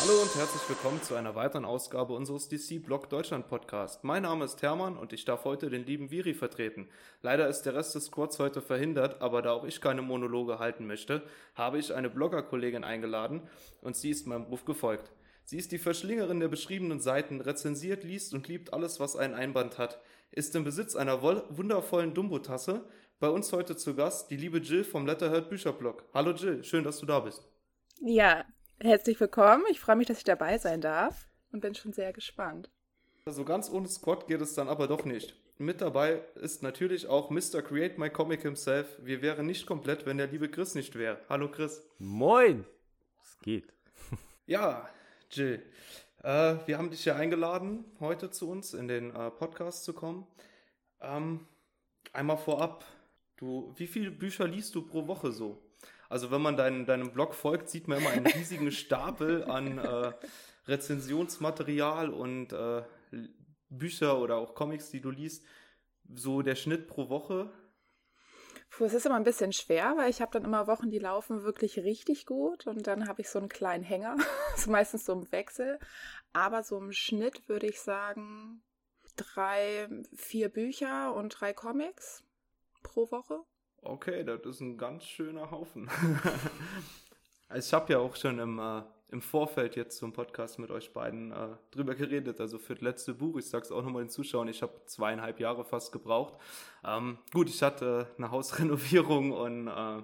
Hallo und herzlich willkommen zu einer weiteren Ausgabe unseres DC Blog Deutschland Podcast. Mein Name ist Hermann und ich darf heute den lieben Viri vertreten. Leider ist der Rest des Squads heute verhindert, aber da auch ich keine Monologe halten möchte, habe ich eine Bloggerkollegin eingeladen und sie ist meinem Ruf gefolgt. Sie ist die Verschlingerin der beschriebenen Seiten, rezensiert, liest und liebt alles, was einen Einband hat, ist im Besitz einer wundervollen Dumbo-Tasse. Bei uns heute zu Gast die liebe Jill vom Letterhead Bücherblog. Hallo Jill, schön, dass du da bist. Ja, Herzlich willkommen. Ich freue mich, dass ich dabei sein darf und bin schon sehr gespannt. Also ganz ohne Squad geht es dann aber doch nicht. Mit dabei ist natürlich auch Mr. Create My Comic himself. Wir wären nicht komplett, wenn der liebe Chris nicht wäre. Hallo Chris. Moin. Es geht. Ja, Jill. Äh, wir haben dich ja eingeladen, heute zu uns in den äh, Podcast zu kommen. Ähm, einmal vorab, du, wie viele Bücher liest du pro Woche so? Also wenn man dein, deinem Blog folgt, sieht man immer einen riesigen Stapel an äh, Rezensionsmaterial und äh, Bücher oder auch Comics, die du liest. So der Schnitt pro Woche. Puh, es ist immer ein bisschen schwer, weil ich habe dann immer Wochen, die laufen wirklich richtig gut und dann habe ich so einen kleinen Hänger. ist meistens so im Wechsel. Aber so im Schnitt würde ich sagen drei, vier Bücher und drei Comics pro Woche. Okay, das ist ein ganz schöner Haufen. also ich habe ja auch schon im, äh, im Vorfeld jetzt zum Podcast mit euch beiden äh, drüber geredet. Also für das letzte Buch, ich sag's auch nochmal den Zuschauern, ich habe zweieinhalb Jahre fast gebraucht. Ähm, gut, ich hatte eine Hausrenovierung und äh,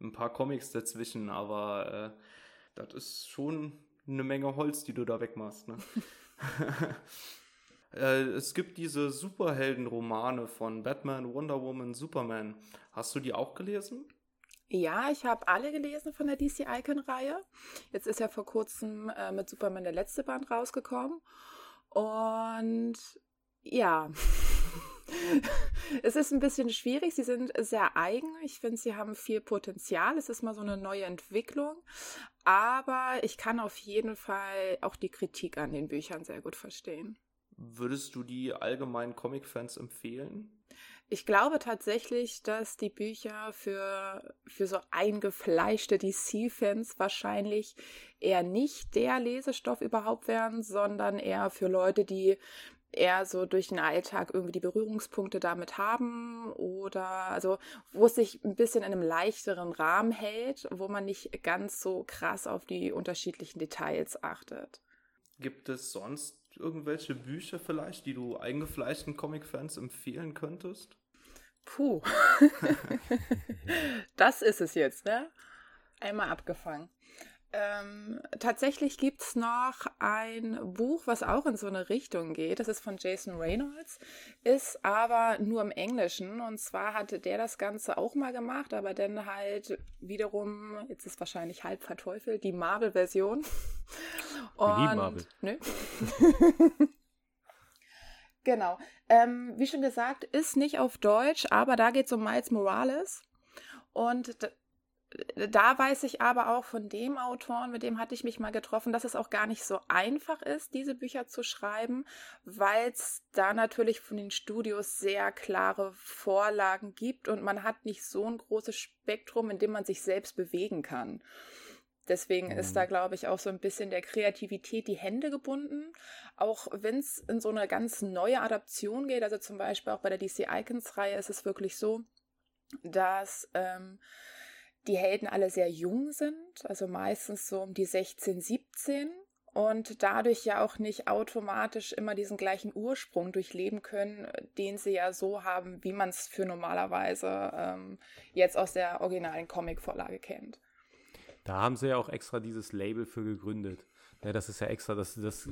ein paar Comics dazwischen, aber äh, das ist schon eine Menge Holz, die du da wegmachst. Ne? Äh, es gibt diese Superheldenromane von Batman, Wonder Woman, Superman. Hast du die auch gelesen? Ja, ich habe alle gelesen von der DC Icon-Reihe. Jetzt ist ja vor kurzem äh, mit Superman der letzte Band rausgekommen. Und ja, es ist ein bisschen schwierig. Sie sind sehr eigen. Ich finde, sie haben viel Potenzial. Es ist mal so eine neue Entwicklung. Aber ich kann auf jeden Fall auch die Kritik an den Büchern sehr gut verstehen. Würdest du die allgemeinen Comic-Fans empfehlen? Ich glaube tatsächlich, dass die Bücher für, für so eingefleischte DC-Fans wahrscheinlich eher nicht der Lesestoff überhaupt wären, sondern eher für Leute, die eher so durch den Alltag irgendwie die Berührungspunkte damit haben oder also wo es sich ein bisschen in einem leichteren Rahmen hält, wo man nicht ganz so krass auf die unterschiedlichen Details achtet. Gibt es sonst irgendwelche Bücher vielleicht, die du eingefleischten Comic-Fans empfehlen könntest? Puh. das ist es jetzt, ne? Einmal abgefangen. Ähm, tatsächlich gibt es noch ein Buch, was auch in so eine Richtung geht. Das ist von Jason Reynolds, ist aber nur im Englischen. Und zwar hatte der das Ganze auch mal gemacht, aber dann halt wiederum, jetzt ist wahrscheinlich halb verteufelt, die Marvel-Version. Und, Marvel. Nö. genau. Ähm, wie schon gesagt, ist nicht auf Deutsch, aber da geht es um Miles Morales. Und da weiß ich aber auch von dem Autoren, mit dem hatte ich mich mal getroffen, dass es auch gar nicht so einfach ist, diese Bücher zu schreiben, weil es da natürlich von den Studios sehr klare Vorlagen gibt und man hat nicht so ein großes Spektrum, in dem man sich selbst bewegen kann. Deswegen mhm. ist da, glaube ich, auch so ein bisschen der Kreativität die Hände gebunden. Auch wenn es in so eine ganz neue Adaption geht, also zum Beispiel auch bei der DC Icons-Reihe ist es wirklich so, dass ähm, die Helden alle sehr jung sind, also meistens so um die 16, 17 und dadurch ja auch nicht automatisch immer diesen gleichen Ursprung durchleben können, den sie ja so haben, wie man es für normalerweise ähm, jetzt aus der originalen Comic-Vorlage kennt. Da haben sie ja auch extra dieses Label für gegründet. Ja, das ist ja extra, das, das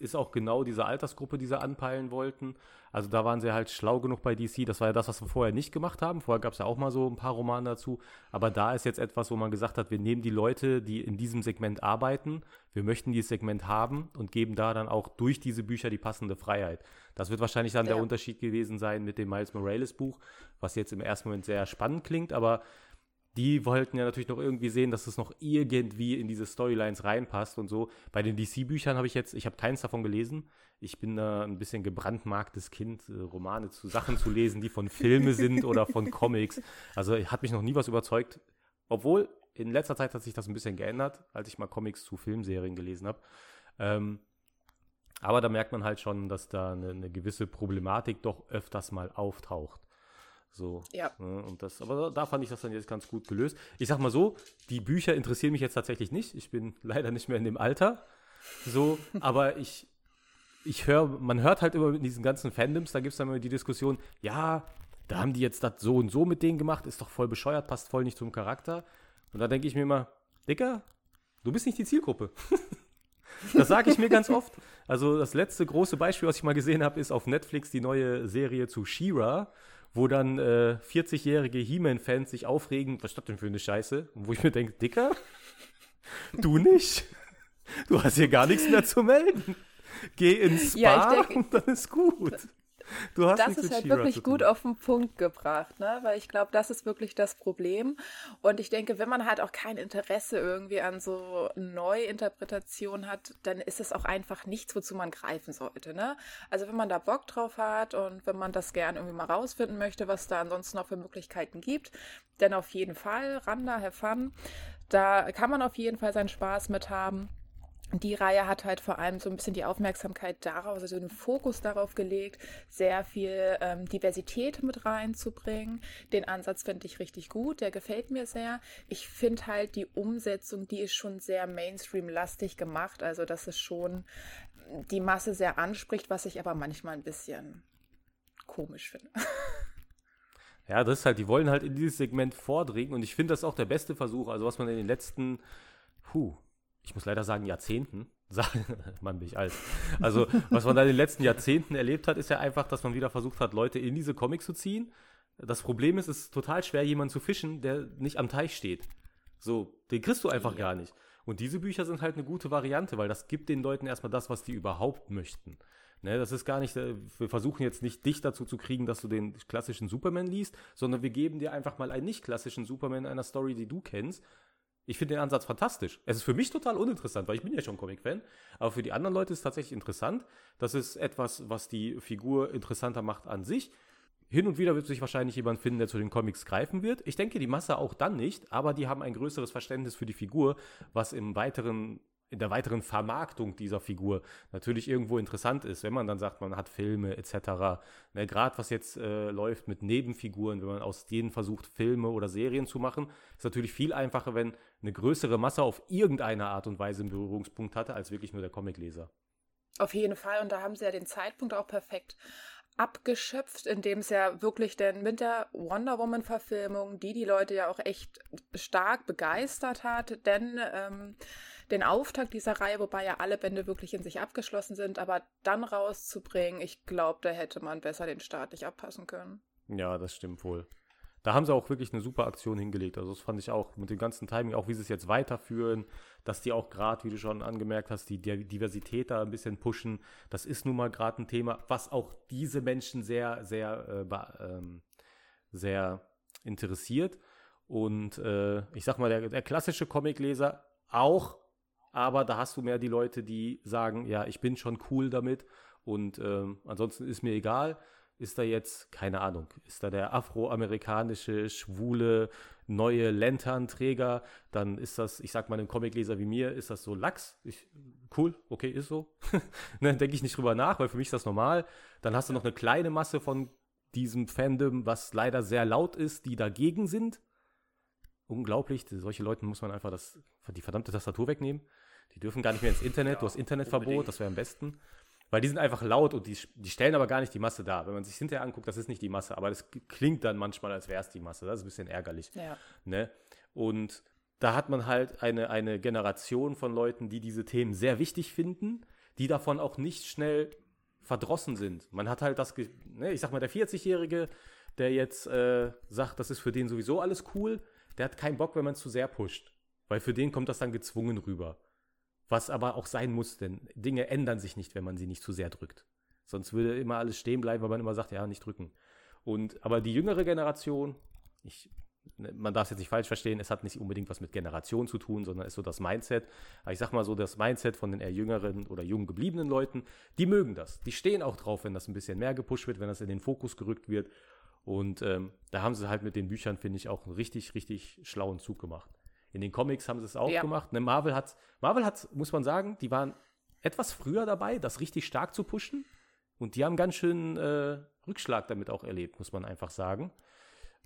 ist auch genau diese Altersgruppe, die sie anpeilen wollten. Also da waren sie halt schlau genug bei DC. Das war ja das, was wir vorher nicht gemacht haben. Vorher gab es ja auch mal so ein paar Romane dazu. Aber da ist jetzt etwas, wo man gesagt hat, wir nehmen die Leute, die in diesem Segment arbeiten, wir möchten dieses Segment haben und geben da dann auch durch diese Bücher die passende Freiheit. Das wird wahrscheinlich dann ja. der Unterschied gewesen sein mit dem Miles Morales Buch, was jetzt im ersten Moment sehr spannend klingt, aber die wollten ja natürlich noch irgendwie sehen, dass es noch irgendwie in diese Storylines reinpasst und so. Bei den DC-Büchern habe ich jetzt, ich habe keins davon gelesen. Ich bin da ein bisschen gebrandmarktes Kind, äh, Romane zu Sachen zu lesen, die von Filme sind oder von Comics. Also hat mich noch nie was überzeugt. Obwohl, in letzter Zeit hat sich das ein bisschen geändert, als ich mal Comics zu Filmserien gelesen habe. Ähm, aber da merkt man halt schon, dass da eine, eine gewisse Problematik doch öfters mal auftaucht. So. Ja. Ne, und das, aber da fand ich das dann jetzt ganz gut gelöst. Ich sag mal so, die Bücher interessieren mich jetzt tatsächlich nicht. Ich bin leider nicht mehr in dem Alter. So, aber ich, ich höre, man hört halt immer in diesen ganzen Fandoms, da gibt es dann immer die Diskussion, ja, da haben die jetzt das so und so mit denen gemacht, ist doch voll bescheuert, passt voll nicht zum Charakter. Und da denke ich mir immer, Dicker, du bist nicht die Zielgruppe. das sage ich mir ganz oft. Also das letzte große Beispiel, was ich mal gesehen habe, ist auf Netflix die neue Serie zu She-Ra wo dann äh, 40-jährige He-Man-Fans sich aufregen, was ist das denn für eine Scheiße? Und wo ich mir denke, Dicker, du nicht? Du hast hier gar nichts mehr zu melden. Geh ins Spa ja, denke, und dann ist gut. Du hast das ist halt wirklich gut auf den Punkt gebracht, ne? weil ich glaube, das ist wirklich das Problem. Und ich denke, wenn man halt auch kein Interesse irgendwie an so Neuinterpretation hat, dann ist es auch einfach nichts, wozu man greifen sollte. Ne? Also wenn man da Bock drauf hat und wenn man das gern irgendwie mal rausfinden möchte, was da ansonsten noch für Möglichkeiten gibt, dann auf jeden Fall ran da, have fun. Da kann man auf jeden Fall seinen Spaß mit haben die Reihe hat halt vor allem so ein bisschen die Aufmerksamkeit darauf, also den Fokus darauf gelegt, sehr viel ähm, Diversität mit reinzubringen. Den Ansatz finde ich richtig gut, der gefällt mir sehr. Ich finde halt die Umsetzung, die ist schon sehr Mainstream-lastig gemacht, also dass es schon die Masse sehr anspricht, was ich aber manchmal ein bisschen komisch finde. Ja, das ist halt, die wollen halt in dieses Segment vordringen und ich finde das auch der beste Versuch, also was man in den letzten, puh, ich muss leider sagen, Jahrzehnten, Mann, bin ich alt. Also, was man da in den letzten Jahrzehnten erlebt hat, ist ja einfach, dass man wieder versucht hat, Leute in diese Comics zu ziehen. Das Problem ist, es ist total schwer, jemanden zu fischen, der nicht am Teich steht. So, den kriegst du einfach ja. gar nicht. Und diese Bücher sind halt eine gute Variante, weil das gibt den Leuten erstmal das, was die überhaupt möchten. Ne, das ist gar nicht, äh, wir versuchen jetzt nicht dich dazu zu kriegen, dass du den klassischen Superman liest, sondern wir geben dir einfach mal einen nicht klassischen Superman in einer Story, die du kennst, ich finde den Ansatz fantastisch. Es ist für mich total uninteressant, weil ich bin ja schon Comic-Fan. Aber für die anderen Leute ist es tatsächlich interessant. Das ist etwas, was die Figur interessanter macht an sich. Hin und wieder wird sich wahrscheinlich jemand finden, der zu den Comics greifen wird. Ich denke, die Masse auch dann nicht, aber die haben ein größeres Verständnis für die Figur, was im weiteren in der weiteren Vermarktung dieser Figur natürlich irgendwo interessant ist, wenn man dann sagt, man hat Filme etc. Ne, Gerade was jetzt äh, läuft mit Nebenfiguren, wenn man aus denen versucht, Filme oder Serien zu machen, ist natürlich viel einfacher, wenn eine größere Masse auf irgendeine Art und Weise einen Berührungspunkt hatte, als wirklich nur der Comicleser. Auf jeden Fall, und da haben sie ja den Zeitpunkt auch perfekt abgeschöpft, indem es ja wirklich denn mit der Wonder Woman-Verfilmung, die die Leute ja auch echt stark begeistert hat, denn ähm, den Auftakt dieser Reihe, wobei ja alle Bände wirklich in sich abgeschlossen sind, aber dann rauszubringen, ich glaube, da hätte man besser den Start nicht abpassen können. Ja, das stimmt wohl. Da haben sie auch wirklich eine super Aktion hingelegt. Also das fand ich auch mit dem ganzen Timing, auch wie sie es jetzt weiterführen, dass die auch gerade, wie du schon angemerkt hast, die Diversität da ein bisschen pushen. Das ist nun mal gerade ein Thema, was auch diese Menschen sehr, sehr, äh, ähm, sehr interessiert. Und äh, ich sag mal, der, der klassische Comicleser auch aber da hast du mehr die Leute, die sagen, ja, ich bin schon cool damit und ähm, ansonsten ist mir egal. Ist da jetzt, keine Ahnung, ist da der afroamerikanische, schwule, neue Lanternträger, dann ist das, ich sag mal, einem Comicleser wie mir, ist das so Lachs. Ich, cool, okay, ist so. ne, Denke ich nicht drüber nach, weil für mich ist das normal. Dann hast du noch eine kleine Masse von diesem Fandom, was leider sehr laut ist, die dagegen sind. Unglaublich, solche Leute muss man einfach das, die verdammte Tastatur wegnehmen. Die dürfen gar nicht mehr ins Internet, ja, du hast Internetverbot, unbedingt. das wäre am besten. Weil die sind einfach laut und die, die stellen aber gar nicht die Masse dar. Wenn man sich hinterher anguckt, das ist nicht die Masse, aber das klingt dann manchmal, als wäre es die Masse. Das ist ein bisschen ärgerlich. Ja. Ne? Und da hat man halt eine, eine Generation von Leuten, die diese Themen sehr wichtig finden, die davon auch nicht schnell verdrossen sind. Man hat halt das, ne, ich sag mal, der 40-Jährige, der jetzt äh, sagt, das ist für den sowieso alles cool, der hat keinen Bock, wenn man es zu sehr pusht. Weil für den kommt das dann gezwungen rüber. Was aber auch sein muss, denn Dinge ändern sich nicht, wenn man sie nicht zu sehr drückt. Sonst würde immer alles stehen bleiben, weil man immer sagt, ja, nicht drücken. Und, aber die jüngere Generation, ich ne, man darf es jetzt nicht falsch verstehen, es hat nicht unbedingt was mit Generation zu tun, sondern ist so das Mindset. Aber ich sag mal so, das Mindset von den eher jüngeren oder jung gebliebenen Leuten, die mögen das. Die stehen auch drauf, wenn das ein bisschen mehr gepusht wird, wenn das in den Fokus gerückt wird. Und ähm, da haben sie halt mit den Büchern, finde ich, auch einen richtig, richtig schlauen Zug gemacht. In den Comics haben sie es auch ja. gemacht. Ne, Marvel hat, Marvel hat, muss man sagen, die waren etwas früher dabei, das richtig stark zu pushen. Und die haben ganz schön äh, Rückschlag damit auch erlebt, muss man einfach sagen.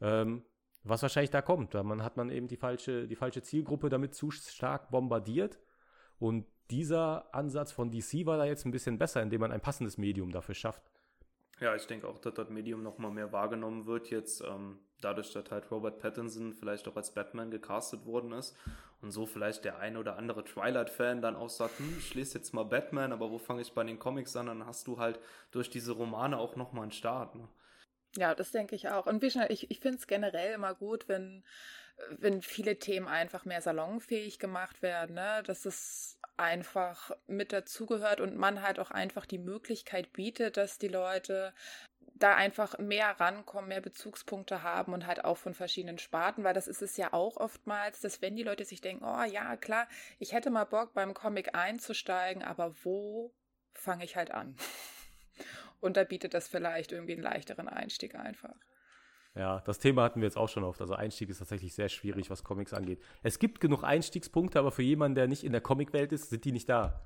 Ähm, was wahrscheinlich da kommt. Da man, hat man eben die falsche, die falsche Zielgruppe damit zu stark bombardiert. Und dieser Ansatz von DC war da jetzt ein bisschen besser, indem man ein passendes Medium dafür schafft. Ja, ich denke auch, dass das Medium nochmal mehr wahrgenommen wird jetzt, ähm, dadurch, dass halt Robert Pattinson vielleicht auch als Batman gecastet worden ist und so vielleicht der ein oder andere Twilight-Fan dann auch sagt, hm, ich lese jetzt mal Batman, aber wo fange ich bei den Comics an? Dann hast du halt durch diese Romane auch nochmal einen Start. Ne? Ja, das denke ich auch. Und wie schnell, ich, ich finde es generell immer gut, wenn, wenn viele Themen einfach mehr salonfähig gemacht werden, ne? dass es einfach mit dazugehört und man halt auch einfach die Möglichkeit bietet, dass die Leute da einfach mehr rankommen, mehr Bezugspunkte haben und halt auch von verschiedenen Sparten, weil das ist es ja auch oftmals, dass wenn die Leute sich denken, oh ja, klar, ich hätte mal Bock beim Comic einzusteigen, aber wo fange ich halt an? Und da bietet das vielleicht irgendwie einen leichteren Einstieg einfach. Ja, das Thema hatten wir jetzt auch schon oft. Also Einstieg ist tatsächlich sehr schwierig, was Comics angeht. Es gibt genug Einstiegspunkte, aber für jemanden, der nicht in der Comicwelt ist, sind die nicht da.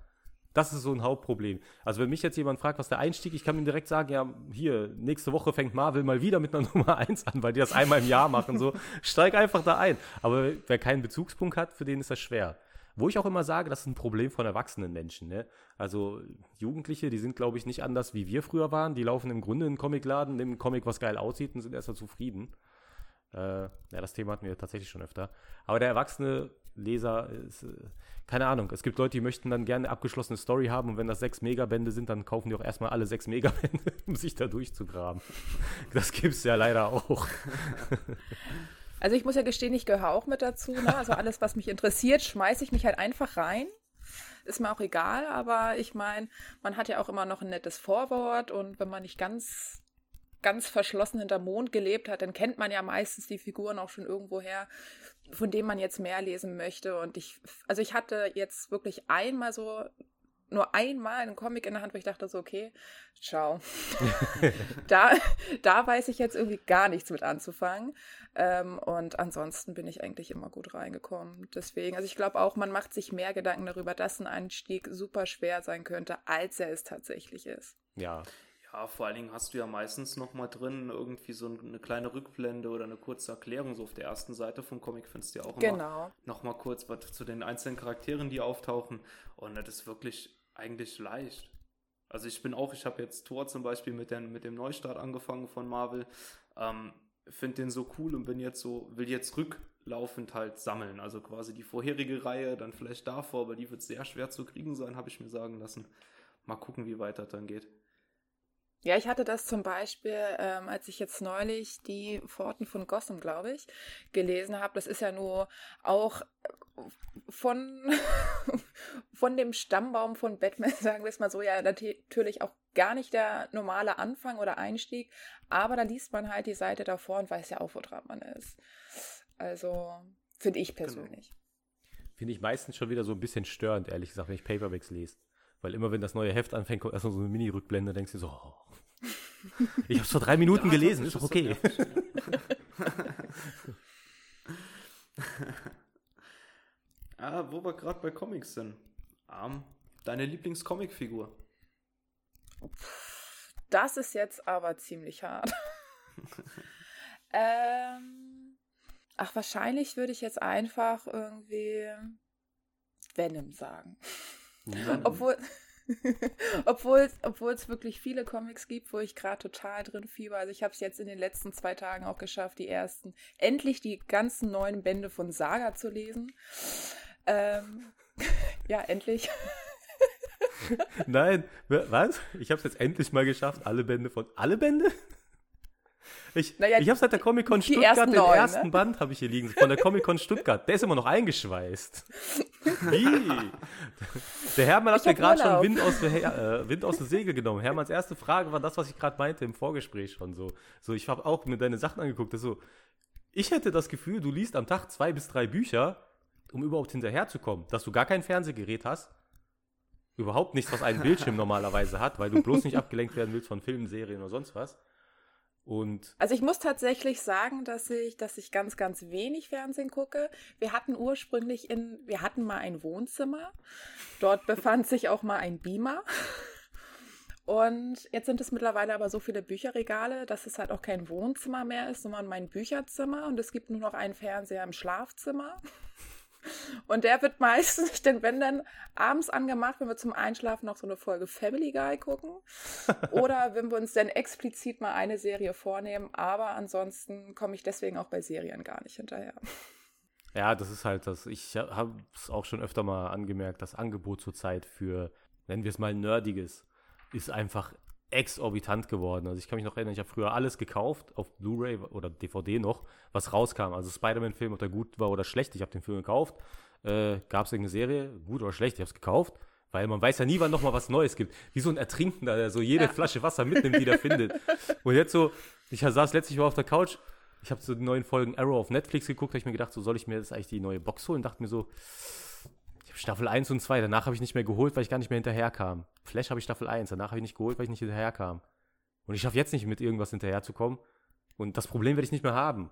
Das ist so ein Hauptproblem. Also wenn mich jetzt jemand fragt, was der Einstieg, ich kann ihm direkt sagen, ja, hier, nächste Woche fängt Marvel mal wieder mit einer Nummer 1 an, weil die das einmal im Jahr machen, so. Steig einfach da ein. Aber wer keinen Bezugspunkt hat, für den ist das schwer. Wo ich auch immer sage, das ist ein Problem von erwachsenen Menschen. Ne? Also Jugendliche, die sind, glaube ich, nicht anders, wie wir früher waren. Die laufen im Grunde in einen Comicladen, nehmen einen Comic, was geil aussieht und sind erstmal zufrieden. Äh, ja, das Thema hatten wir tatsächlich schon öfter. Aber der erwachsene Leser ist, äh, keine Ahnung, es gibt Leute, die möchten dann gerne eine abgeschlossene Story haben und wenn das sechs Megabände sind, dann kaufen die auch erstmal alle sechs Megabände, um sich da durchzugraben. Das gibt es ja leider auch. Also ich muss ja gestehen, ich gehöre auch mit dazu. Ne? Also alles, was mich interessiert, schmeiße ich mich halt einfach rein. Ist mir auch egal, aber ich meine, man hat ja auch immer noch ein nettes Vorwort und wenn man nicht ganz, ganz verschlossen hinter Mond gelebt hat, dann kennt man ja meistens die Figuren auch schon irgendwoher, von denen man jetzt mehr lesen möchte. Und ich, also ich hatte jetzt wirklich einmal so nur einmal einen Comic in der Hand, wo ich dachte so, okay, ciao. da, da weiß ich jetzt irgendwie gar nichts mit anzufangen. Ähm, und ansonsten bin ich eigentlich immer gut reingekommen. Deswegen, also ich glaube auch, man macht sich mehr Gedanken darüber, dass ein Einstieg super schwer sein könnte, als er es tatsächlich ist. Ja. Ja, vor allen Dingen hast du ja meistens noch mal drin irgendwie so eine kleine Rückblende oder eine kurze Erklärung so auf der ersten Seite vom Comic findest du ja auch immer genau. noch mal kurz was zu den einzelnen Charakteren, die auftauchen und das ist wirklich eigentlich leicht. Also ich bin auch, ich habe jetzt Tor zum Beispiel mit, den, mit dem Neustart angefangen von Marvel, ähm, finde den so cool und bin jetzt so, will jetzt rücklaufend halt sammeln. Also quasi die vorherige Reihe, dann vielleicht davor, aber die wird sehr schwer zu kriegen sein, habe ich mir sagen lassen. Mal gucken, wie weit das dann geht. Ja, ich hatte das zum Beispiel, ähm, als ich jetzt neulich die Pforten von Gotham, glaube ich, gelesen habe. Das ist ja nur auch von, von dem Stammbaum von Batman, sagen wir es mal so, ja natürlich auch gar nicht der normale Anfang oder Einstieg, aber da liest man halt die Seite davor und weiß ja auch, wo dran man ist. Also finde ich genau. persönlich. Finde ich meistens schon wieder so ein bisschen störend, ehrlich gesagt, wenn ich Paperbacks lese. Weil immer, wenn das neue Heft anfängt, kommt erstmal so eine Mini-Rückblende, denkst du so, oh, ich habe es vor drei Minuten ja, gelesen, ist doch okay. ah, wo wir gerade bei Comics sind. Um, deine Lieblingscomicfigur? Das ist jetzt aber ziemlich hart. ähm, ach, wahrscheinlich würde ich jetzt einfach irgendwie Venom sagen. Venom. Obwohl, obwohl, es wirklich viele Comics gibt, wo ich gerade total drin fieber. Also ich habe es jetzt in den letzten zwei Tagen auch geschafft, die ersten, endlich die ganzen neuen Bände von Saga zu lesen. Ähm, ja, endlich. Nein, was? Ich habe es jetzt endlich mal geschafft, alle Bände von alle Bände? Ich, naja, ich habe seit der Comic-Con Stuttgart den neun, ersten ne? Band habe ich hier liegen, von der Comic-Con Stuttgart. Der ist immer noch eingeschweißt. Wie? Der Hermann hat mir gerade schon Wind aus, äh, Wind aus der Segel genommen. Hermanns erste Frage war das, was ich gerade meinte im Vorgespräch schon so. So, ich habe auch mir deine Sachen angeguckt. Das so, Ich hätte das Gefühl, du liest am Tag zwei bis drei Bücher, um überhaupt hinterherzukommen, dass du gar kein Fernsehgerät hast. Überhaupt nichts, was einen Bildschirm normalerweise hat, weil du bloß nicht abgelenkt werden willst von Filmen, Serien oder sonst was. Und Also ich muss tatsächlich sagen, dass ich, dass ich ganz, ganz wenig Fernsehen gucke. Wir hatten ursprünglich in, wir hatten mal ein Wohnzimmer. Dort befand sich auch mal ein Beamer. Und jetzt sind es mittlerweile aber so viele Bücherregale, dass es halt auch kein Wohnzimmer mehr ist, sondern mein Bücherzimmer. Und es gibt nur noch einen Fernseher im Schlafzimmer. Und der wird meistens, denn wenn dann abends angemacht, wenn wir zum Einschlafen noch so eine Folge Family Guy gucken. Oder wenn wir uns dann explizit mal eine Serie vornehmen. Aber ansonsten komme ich deswegen auch bei Serien gar nicht hinterher. ja, das ist halt das. Ich habe es auch schon öfter mal angemerkt, das Angebot zurzeit für, nennen wir es mal, Nerdiges, ist einfach exorbitant geworden. Also ich kann mich noch erinnern, ich habe früher alles gekauft, auf Blu-ray oder DVD noch, was rauskam. Also Spider-Man-Film, ob der gut war oder schlecht. Ich habe den Film gekauft. Äh, Gab es irgendeine Serie, gut oder schlecht, ich habe es gekauft. Weil man weiß ja nie, wann noch mal was Neues gibt. Wie so ein Ertrinkender, der so jede Ja. Flasche Wasser mitnimmt, die der findet. Und jetzt so, ich saß letztlich mal auf der Couch, ich habe so die neuen Folgen Arrow auf Netflix geguckt, habe ich mir gedacht, so soll ich mir jetzt eigentlich die neue Box holen? Dachte mir so, ich habe Staffel 1 und 2, danach habe ich nicht mehr geholt, weil ich gar nicht mehr hinterherkam. Flash habe ich Staffel 1, danach habe ich nicht geholt, weil ich nicht hinterherkam. Und ich schaffe jetzt nicht mit irgendwas hinterherzukommen. Und das Problem werde ich nicht mehr haben.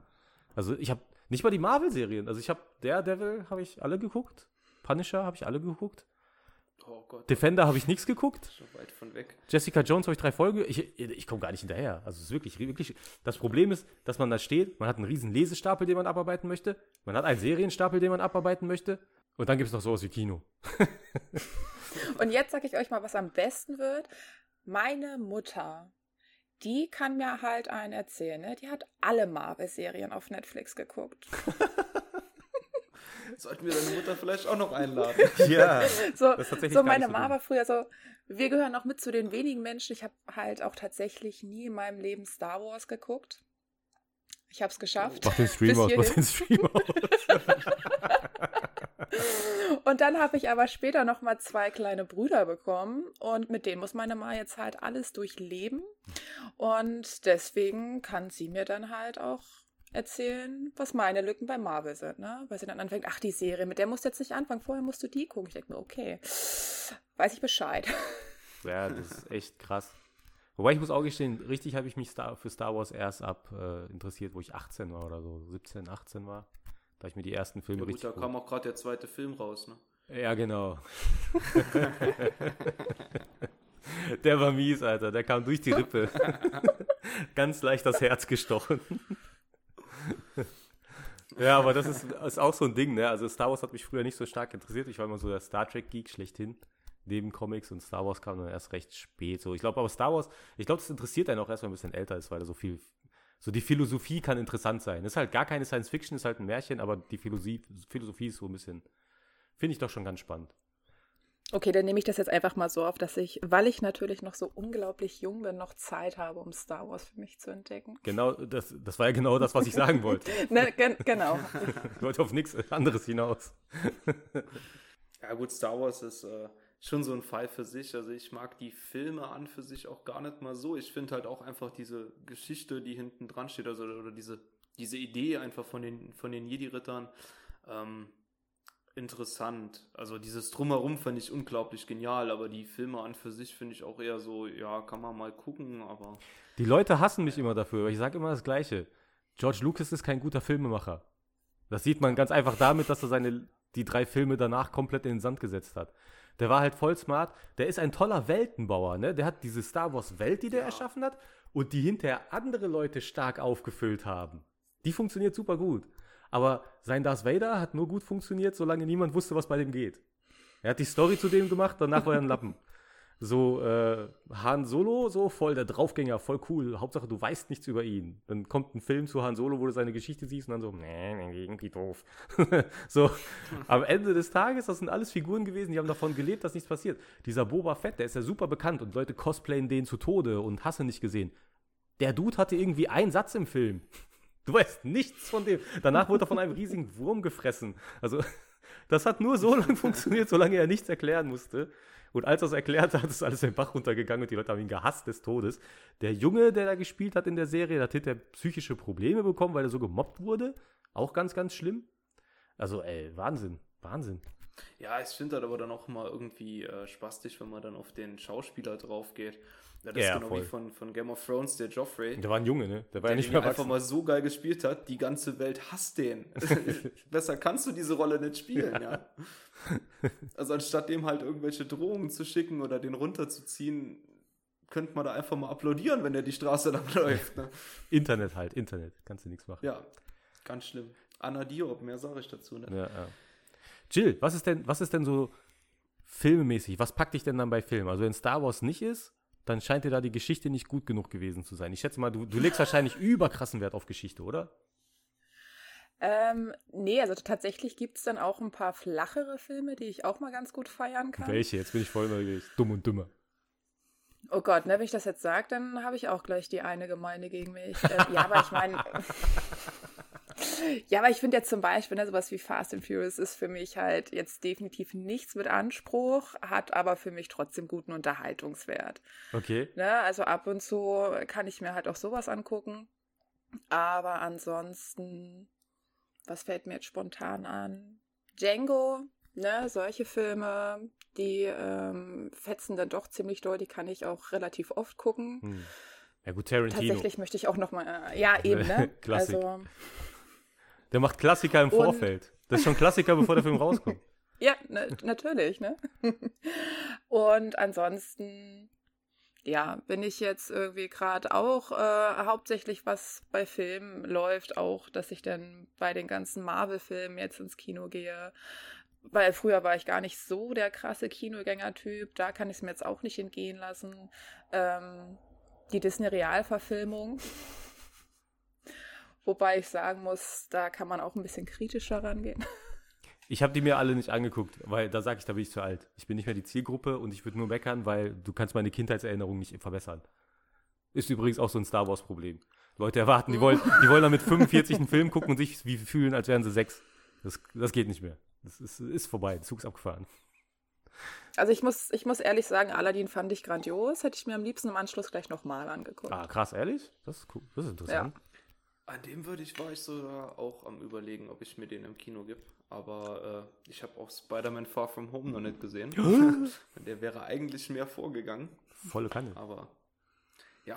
Also ich habe nicht mal die Marvel-Serien. Also ich habe Daredevil habe ich alle geguckt. Punisher habe ich alle geguckt. Oh Gott, Defender habe ich nichts geguckt. so weit von weg. Jessica Jones habe ich drei Folgen. Ich, ich komme gar nicht hinterher. Also es ist wirklich, wirklich. Das Problem ist, dass man da steht, man hat einen riesen Lesestapel, den man abarbeiten möchte. Man hat einen Serienstapel, den man abarbeiten möchte. Und dann gibt es noch sowas wie Kino. Und jetzt sage ich euch mal, was am besten wird. Meine Mutter, die kann mir halt einen erzählen. Ne? Die hat alle Marvel-Serien auf Netflix geguckt. Sollten wir deine Mutter vielleicht auch noch einladen? Ja. So, Das ist tatsächlich so meine so Mama früher so, wir gehören auch mit zu den wenigen Menschen. Ich habe halt auch tatsächlich nie in meinem Leben Star Wars geguckt. Ich habe es geschafft. Mach den Stream aus, mach den Stream aus. Und dann habe ich aber später noch mal zwei kleine Brüder bekommen und mit denen muss meine Mama jetzt halt alles durchleben und deswegen kann sie mir dann halt auch erzählen, was meine Lücken bei Marvel sind, ne? Weil sie dann anfängt, ach die Serie, mit der musst du jetzt nicht anfangen, vorher musst du die gucken. Ich denke mir, okay, weiß ich Bescheid. Ja, das ist echt krass. Wobei ich muss auch gestehen, richtig habe ich mich für Star Wars erst ab äh, interessiert, wo ich 18 war oder so, 17, 18 war. Da ich mir die ersten Filme Ja, gut, richtig da kam auch gerade der zweite Film raus, ne? Ja, genau. der war mies, Alter. Der kam durch die Rippe. Ganz leicht das Herz gestochen. ja, aber das ist, ist auch so ein Ding, ne? Also Star Wars hat mich früher nicht so stark interessiert. Ich war immer so der Star Trek-Geek schlechthin. Neben Comics und Star Wars kam dann erst recht spät. So, ich glaube aber Star Wars, ich glaube, das interessiert einen auch erst, wenn man ein bisschen älter ist, weil da so viel, so die Philosophie kann interessant sein. Ist halt gar keine Science Fiction, ist halt ein Märchen, aber die Philosophie, Philosophie ist so ein bisschen, finde ich doch schon ganz spannend. Okay, dann nehme ich das jetzt einfach mal so auf, dass ich, weil ich natürlich noch so unglaublich jung bin, noch Zeit habe, um Star Wars für mich zu entdecken. Genau, das, das war ja genau das, was ich sagen wollte. Ne, gen genau. Ich wollte auf nichts anderes hinaus. Ja gut, Star Wars ist äh, schon so ein Fall für sich. Also ich mag die Filme an für sich auch gar nicht mal so. Ich finde halt auch einfach diese Geschichte, die hinten dran steht, also oder diese, diese Idee einfach von den, von den Jedi-Rittern ähm, interessant. Also dieses Drumherum fand ich unglaublich genial, aber die Filme an für sich finde ich auch eher so, ja, kann man mal gucken, aber Die Leute hassen mich immer dafür, weil ich sage immer das Gleiche. George Lucas ist kein guter Filmemacher. Das sieht man ganz einfach damit, dass er seine, die drei Filme danach komplett in den Sand gesetzt hat. Der war halt voll smart. Der ist ein toller Weltenbauer, ne? Der hat diese Star Wars Welt, die der erschaffen hat und die hinterher andere Leute stark aufgefüllt haben. Die funktioniert super gut. Aber sein Darth Vader hat nur gut funktioniert, solange niemand wusste, was bei dem geht. Er hat die Story zu dem gemacht, danach war er ein Lappen. So, äh, Han Solo, so voll der Draufgänger, voll cool. Hauptsache, du weißt nichts über ihn. Dann kommt ein Film zu Han Solo, wo du seine Geschichte siehst und dann so, nee, irgendwie doof. so, am Ende des Tages, das sind alles Figuren gewesen, die haben davon gelebt, dass nichts passiert. Dieser Boba Fett, der ist ja super bekannt und Leute cosplayen den zu Tode und hasse nicht gesehen. Der Dude hatte irgendwie einen Satz im Film. Du weißt nichts von dem. Danach wurde er von einem riesigen Wurm gefressen. Also, das hat nur so lange funktioniert, solange er nichts erklären musste. Und als er es erklärt hat, ist alles den Bach runtergegangen und die Leute haben ihn gehasst des Todes. Der Junge, der da gespielt hat in der Serie, hat hinterher psychische Probleme bekommen, weil er so gemobbt wurde. Auch ganz, ganz schlimm. Also, ey, Wahnsinn. Wahnsinn. Ja, ich finde das aber dann auch mal irgendwie äh, spastisch, wenn man dann auf den Schauspieler drauf geht. Das Ja, ist genau voll. wie von, von Game of Thrones, der Joffrey. Der war ein Junge, ne? Der war ja der nicht den mehr einfach mal so geil gespielt hat, die ganze Welt hasst den. Besser kannst du diese Rolle nicht spielen, ja. Also anstatt dem halt irgendwelche Drohungen zu schicken oder den runterzuziehen, könnte man da einfach mal applaudieren, wenn der die Straße lang läuft. Ne? Internet halt, Internet. Kannst du nichts machen. Ja, ganz schlimm. Anna Diop, mehr sage ich dazu. Ne? Ja, ja. Jill, was ist denn, was ist denn so filmmäßig? Was packt dich denn dann bei Film? Also wenn Star Wars nicht ist, dann scheint dir da die Geschichte nicht gut genug gewesen zu sein. Ich schätze mal, du, du legst wahrscheinlich überkrassen Wert auf Geschichte, oder? Ähm, nee, also tatsächlich gibt es dann auch ein paar flachere Filme, die ich auch mal ganz gut feiern kann. Welche? Jetzt bin ich voll neugierig. Dumm und dümmer. Oh Gott, ne, wenn ich das jetzt sage, dann habe ich auch gleich die eine Gemeinde gegen mich. Äh, ja, aber ich meine. ja, aber ich finde jetzt zum Beispiel, ne, sowas wie Fast and Furious ist für mich halt jetzt definitiv nichts mit Anspruch, hat aber für mich trotzdem guten Unterhaltungswert. Okay. Ne? Also ab und zu kann ich mir halt auch sowas angucken. Aber ansonsten, was fällt mir jetzt spontan an? Django, ne, solche Filme, die ähm, fetzen dann doch ziemlich doll, die kann ich auch relativ oft gucken. Hm. Ja gut, Tarantino. Tatsächlich möchte ich auch noch mal, äh, ja eben, ne? Klassik. Also, Der macht Klassiker im Und- Vorfeld. Das ist schon Klassiker, bevor der Film rauskommt. ja, ne, natürlich, ne? Und ansonsten, ja, bin ich jetzt irgendwie gerade auch äh, hauptsächlich, was bei Filmen läuft, auch, dass ich dann bei den ganzen Marvel-Filmen jetzt ins Kino gehe. Weil früher war ich gar nicht so der krasse Kinogänger-Typ. Da kann ich es mir jetzt auch nicht entgehen lassen. Ähm, die Disney-Realverfilmung. Wobei ich sagen muss, da kann man auch ein bisschen kritischer rangehen. Ich habe die mir alle nicht angeguckt, weil da sage ich, da bin ich zu alt. Ich bin nicht mehr die Zielgruppe und ich würde nur meckern, weil du kannst meine Kindheitserinnerung nicht verbessern. Ist übrigens auch so ein Star Wars Problem. Leute erwarten, die wollen, die wollen dann mit 45 einen Film gucken und sich wie fühlen, als wären sie sechs. Das, das geht nicht mehr. Das ist, ist vorbei. Der Zug ist abgefahren. Also ich muss, ich muss ehrlich sagen, Aladdin fand ich grandios. Hätte ich mir am liebsten im Anschluss gleich nochmal angeguckt. Ah, krass, ehrlich? Das ist cool. Das ist interessant. An dem würde ich, war ich sogar auch am überlegen, ob ich mir den im Kino gebe. Aber äh, ich habe auch Spider-Man Far From Home noch nicht gesehen. Der wäre eigentlich mehr vorgegangen. Volle Kanne. Aber ja,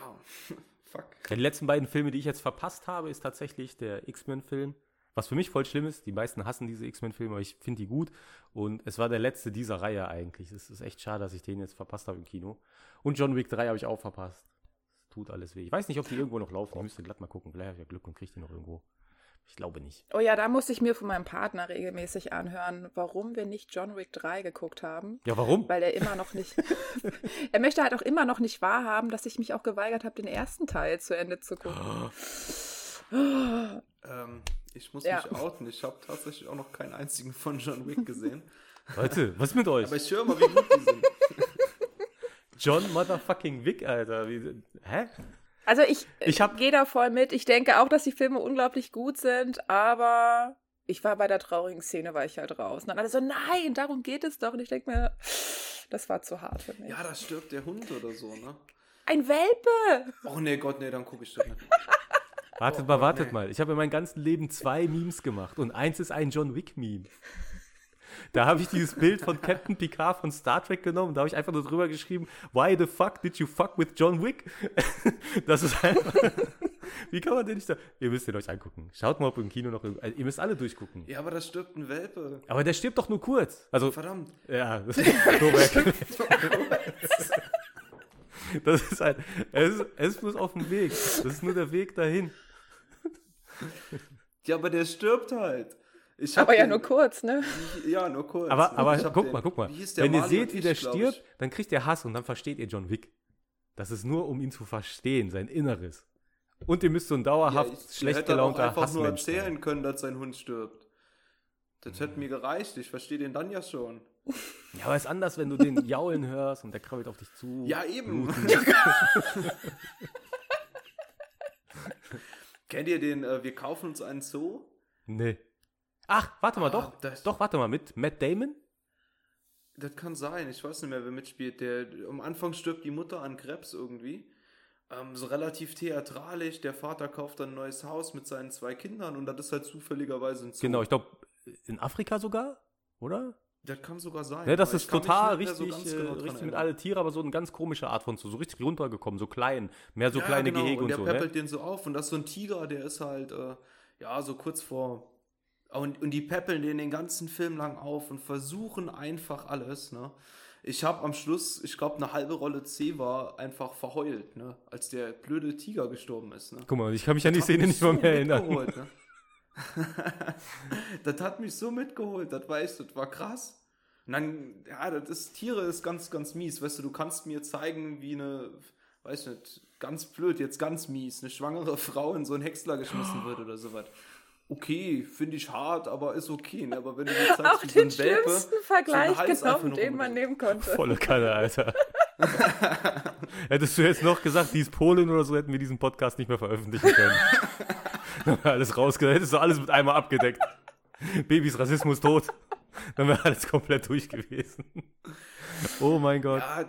fuck. Die letzten beiden Filme, die ich jetzt verpasst habe, ist tatsächlich der X-Men-Film. Was für mich voll schlimm ist, die meisten hassen diese X-Men-Filme, aber ich finde die gut. Und es war der letzte dieser Reihe eigentlich. Es ist echt schade, dass ich den jetzt verpasst habe im Kino. Und John Wick 3 habe ich auch verpasst. Tut alles weh. Ich weiß nicht, ob die irgendwo noch laufen. Ich müsste glatt mal gucken. Vielleicht habe ich ja Glück und kriege die noch irgendwo. Ich glaube nicht. Oh ja, da musste ich mir von meinem Partner regelmäßig anhören, warum wir nicht John Wick 3 geguckt haben. Ja, warum? Weil er immer noch nicht. er möchte halt auch immer noch nicht wahrhaben, dass ich mich auch geweigert habe, den ersten Teil zu Ende zu gucken. Ähm, ich muss Ja. mich outen. Ich habe tatsächlich auch noch keinen einzigen von John Wick gesehen. Leute, was ist mit euch? Aber ich höre mal, wie gut die sind. John Motherfucking Wick, Alter. Wie, hä? Also ich, Ich hab- gehe da voll mit. Ich denke auch, dass die Filme unglaublich gut sind, aber ich war bei der traurigen Szene, war ich halt raus. Und dann alle so, nein, darum geht es doch. Und ich denke mir, das war zu hart für mich. Ja, da stirbt der Hund oder so, ne? Ein Welpe! Oh nee, Gott, nee, dann gucke ich das nicht. Wartet Oh, mal, wartet nee. mal. Ich habe in meinem ganzen Leben zwei Memes gemacht und eins ist ein John Wick-Meme. Da habe ich dieses Bild von Captain Picard von Star Trek genommen da habe ich einfach nur drüber geschrieben, why the fuck did you fuck with John Wick? Das ist einfach. Wie kann man den nicht da. Ihr müsst den euch angucken. Schaut mal, ob im Kino noch. Also, ihr müsst alle durchgucken. Ja, aber da stirbt ein Welpe. Aber der stirbt doch nur kurz. Also, Verdammt. ja, das ist Throwback. Das ist ein. Es es ist bloß auf dem Weg. Das ist nur der Weg dahin. Ja, aber der stirbt halt. Aber ja den- nur kurz, ne? Ja, nur kurz. Aber, aber Ich hab guck den- mal, guck mal. wie hieß der? Wenn ihr seht, wie der stirbt, ich. dann kriegt ihr Hass und dann versteht ihr John Wick. Das ist nur, um ihn zu verstehen, sein Inneres. Und ihr müsst so ein Ja, dauerhaft ich schlecht hätte gelaunter einfach nur Hassmensch sein. erzählen können, dass sein Hund stirbt. Das hätte mir gereicht. Ich verstehe den dann ja schon. Ja, aber ist anders, wenn du den jaulen hörst und der krabbelt auf dich zu. Ja, eben. Kennt ihr den äh, Wir kaufen uns einen Zoo? Nee. Ach, warte mal, Ah, doch. das- Doch, warte mal, mit Matt Damon? Das kann sein, ich weiß nicht mehr, wer mitspielt. Der, am Anfang stirbt die Mutter an Krebs irgendwie. Ähm, so relativ theatralisch. Der Vater kauft dann ein neues Haus mit seinen zwei Kindern und das ist halt zufälligerweise ein Zoo. Genau, ich glaube, in Afrika sogar, oder? Das kann sogar sein. Ja, das aber ist total so richtig, ganz äh, genau richtig mit alle Tiere, aber so eine ganz komische Art von Zoo, so richtig runtergekommen, so klein, mehr so Ja, kleine genau. Gehege und und der so, ne? peppelt den so auf und das ist so ein Tiger, der ist halt, äh, ja, so kurz vor. Und, und die peppeln den den ganzen Film lang auf und versuchen einfach alles, ne? Ich habe am Schluss, ich glaube, eine halbe Rolle C war einfach verheult, ne? Als der blöde Tiger gestorben ist, ne? Guck mal, ich kann mich an die Szene nicht mal so mehr erinnern. ne? das hat mich so mitgeholt, das weiß, das war krass. Und dann, ja, das ist, Tiere ist ganz, ganz mies, weißt du, du kannst mir zeigen, wie eine, weiß nicht, ganz blöd, jetzt ganz mies, eine schwangere Frau in so einen Häcksler geschmissen wird oder sowas. Okay, finde ich hart, aber ist okay. Ne? Aber wenn du mir zeigst, Auch so den Welpe schlimmsten so Vergleich einfach genommen, den man nehmen konnte. Volle Kanne, Alter. Hättest du jetzt noch gesagt, die ist Polin oder so, hätten wir diesen Podcast nicht mehr veröffentlichen können. Dann wäre alles rausgedeckt, hättest du alles mit einmal abgedeckt. Babys Rassismus tot. Dann wäre alles komplett durch gewesen. Oh mein Gott. Ja,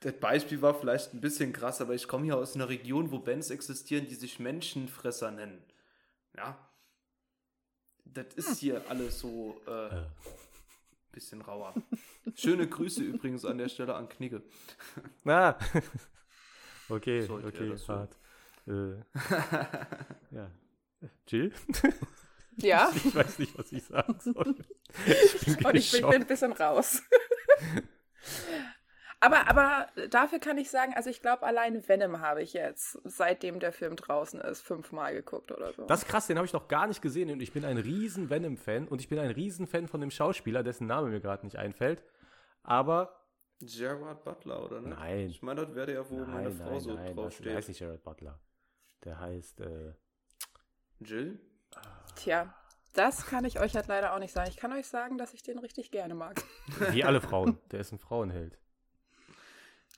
das Beispiel war vielleicht ein bisschen krass, aber ich komme hier aus einer Region, wo Bands existieren, die sich Menschenfresser nennen. Ja. Das ist hier alles so äh, Äh. bisschen rauer. Schöne Grüße übrigens an der Stelle an Knigge. Na. Okay, Sollte okay, hart. Äh, ja. Jill? Ja, Ich weiß nicht, was ich sagen soll. Ich bin und ich bin, ich bin ein bisschen raus. Aber, aber dafür kann ich sagen, also ich glaube, allein Venom habe ich jetzt, seitdem der Film draußen ist, fünfmal geguckt oder so. Das ist krass, den habe ich noch gar nicht gesehen und ich bin ein riesen Venom-Fan und ich bin ein riesen Fan von dem Schauspieler, dessen Name mir gerade nicht einfällt. Aber Gerard Butler, oder nicht? Nein. Ich meine, das wäre ja, wo meine nein, Frau nein, so nein, drauf das, der heißt nicht Jared Butler. Der heißt, äh, Jill? Tja, das kann ich euch halt leider auch nicht sagen. Ich kann euch sagen, dass ich den richtig gerne mag. wie alle Frauen. Der ist ein Frauenheld.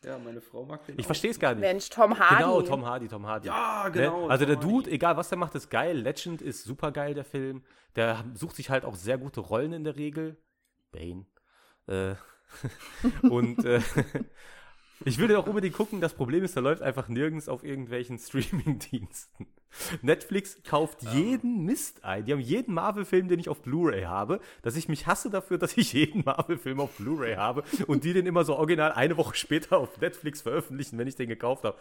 Ja, meine Frau mag den Ich verstehe es gar nicht. Mensch, Tom Hardy. Genau, Tom Hardy, Tom Hardy. Ja, genau. Ne? Also der Tom Dude, Hardy. egal was der macht, ist geil. Legend ist super geil, der Film. Der sucht sich halt auch sehr gute Rollen in der Regel. Bane. Äh, und äh, ich will den auch unbedingt gucken. Das Problem ist, der läuft einfach nirgends auf irgendwelchen Streaming-Diensten. Netflix kauft jeden Mist ein. Die haben jeden Marvel-Film, den ich auf Blu-ray habe, dass ich mich hasse dafür, dass ich jeden Marvel-Film auf Blu-ray habe und die den immer so original eine Woche später auf Netflix veröffentlichen, wenn ich den gekauft habe.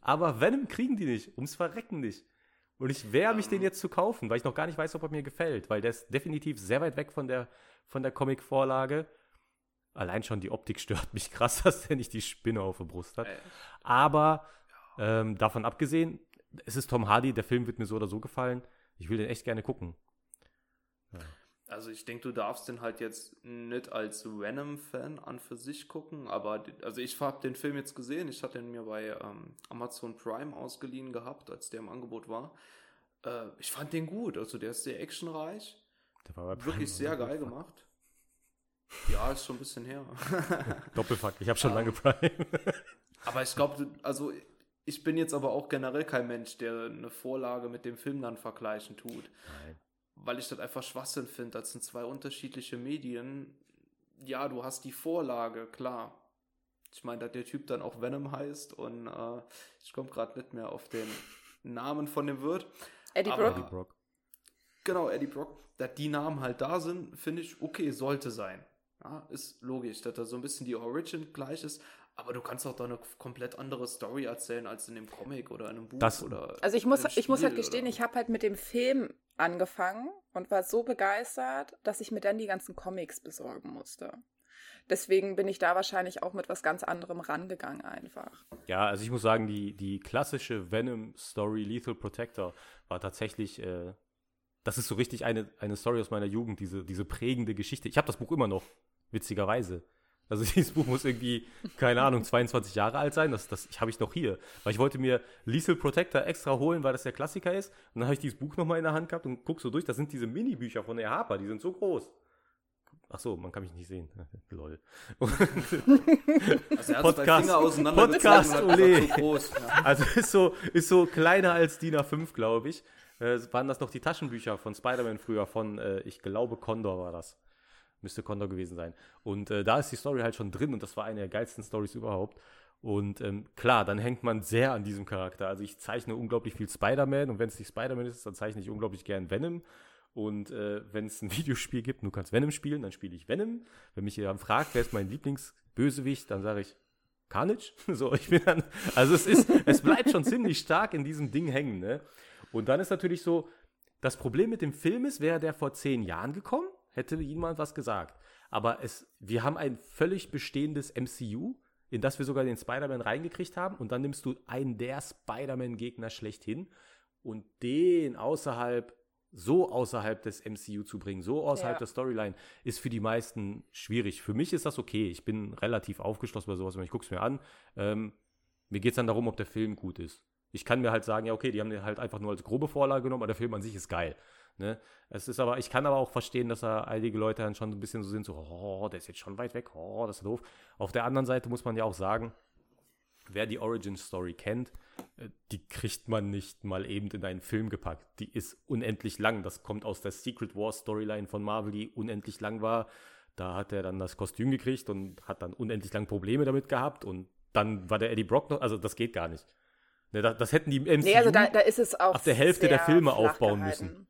Aber Venom kriegen die nicht, ums Verrecken nicht. Und ich wehre mich, den jetzt zu kaufen, weil ich noch gar nicht weiß, ob er mir gefällt, weil der ist definitiv sehr weit weg von der, von der Comic-Vorlage. Allein schon die Optik stört mich krass, dass der nicht die Spinne auf der Brust hat. Aber ähm, davon abgesehen, es ist Tom Hardy, der Film wird mir so oder so gefallen. Ich will den echt gerne gucken. Also ich denke, du darfst den halt jetzt nicht als Venom-Fan an für sich gucken, aber also ich habe den Film jetzt gesehen, ich hatte ihn mir bei ähm, Amazon Prime ausgeliehen gehabt, als der im Angebot war. Äh, ich fand den gut, also der ist sehr actionreich, Der war bei Prime, wirklich sehr geil gemacht. Ja, ist schon ein bisschen her. Doppelfuck, ich habe schon Ah. lange Prime. aber ich glaube, also ich bin jetzt aber auch generell kein Mensch, der eine Vorlage mit dem Film dann vergleichen tut. Nein. weil ich das einfach Schwachsinn finde. Das sind zwei unterschiedliche Medien. Ja, du hast die Vorlage, klar. Ich meine, dass der Typ dann auch Venom heißt und äh, ich komme gerade nicht mehr auf den Namen von dem Wirt. Eddie Aber- Brooke. Eddie Brock. Genau, Eddie Brock. Dass die Namen halt da sind, finde ich, okay, sollte sein. Ja, ist logisch, dass da so ein bisschen die Origin gleich ist, aber du kannst auch da eine komplett andere Story erzählen als in dem Comic oder in einem Buch Das- oder Also ich muss, ich muss halt gestehen, oder- ich habe halt mit dem Film angefangen und war so begeistert, dass ich mir dann die ganzen Comics besorgen musste. Deswegen bin ich da wahrscheinlich auch mit was ganz anderem rangegangen einfach. Ja, also ich muss sagen, die, die klassische Venom-Story Lethal Protector war tatsächlich, äh, das ist so richtig eine, eine Story aus meiner Jugend, diese, diese prägende Geschichte. Ich habe das Buch immer noch, witzigerweise. Also dieses Buch muss irgendwie, keine Ahnung, 22 Jahre alt sein. Das, das habe ich noch hier. Weil ich wollte mir Lethal Protector extra holen, weil das der Klassiker ist. Und dann habe ich dieses Buch nochmal in der Hand gehabt und guck so durch. Das sind diese Mini-Bücher von der Harper, die sind so groß. Ach so, man kann mich nicht sehen. Lol. Also Podcast- Podcast, hat Ole. so. Ja. Also ist so, ist so kleiner als DIN A5, glaube ich. Äh, waren das noch die Taschenbücher von Spider-Man früher, von, äh, ich glaube, Condor war das. Müsste Condor gewesen sein. Und äh, da ist die Story halt schon drin und das war eine der geilsten Stories überhaupt. Und ähm, klar, dann hängt man sehr an diesem Charakter. Also ich zeichne unglaublich viel Spider-Man und wenn es nicht Spider-Man ist, dann zeichne ich unglaublich gern Venom. Und äh, wenn es ein Videospiel gibt, du kannst Venom spielen, dann spiele ich Venom. Wenn mich jemand fragt, wer ist mein Lieblingsbösewicht, dann sage ich Carnage. so, ich bin dann, also es ist, es bleibt schon ziemlich stark in diesem Ding hängen, ne? Und dann ist natürlich so, das Problem mit dem Film ist, wäre der vor zehn Jahren gekommen, hätte jemand was gesagt. Aber es, wir haben ein völlig bestehendes MCU, in das wir sogar den Spider-Man reingekriegt haben. Und dann nimmst du einen der Spider-Man-Gegner schlechthin und den außerhalb, so außerhalb des MCU zu bringen, so außerhalb Ja. der Storyline, ist für die meisten schwierig. Für mich ist das okay. Ich bin relativ aufgeschlossen bei sowas. Ich gucke es mir an. Ähm, mir geht es dann darum, ob der Film gut ist. Ich kann mir halt sagen, ja, okay, die haben den halt einfach nur als grobe Vorlage genommen, aber der Film an sich ist geil. Ne? Es ist aber, ich kann aber auch verstehen, dass da einige Leute dann schon ein bisschen so sind, so, oh, der ist jetzt schon weit weg, oh, das ist doof. Auf der anderen Seite muss man ja auch sagen, wer die Origin Story kennt, äh, die kriegt man nicht mal eben in einen Film gepackt. Die ist unendlich lang. Das kommt aus der Secret War Storyline von Marvel, die unendlich lang war. Da hat er dann das Kostüm gekriegt und hat dann unendlich lang Probleme damit gehabt und dann war der Eddie Brock noch, also das geht gar nicht. Ne, das, das hätten die MCU Nee, also da, da ist es auch ab der Hälfte der Filme aufbauen gehalten. müssen.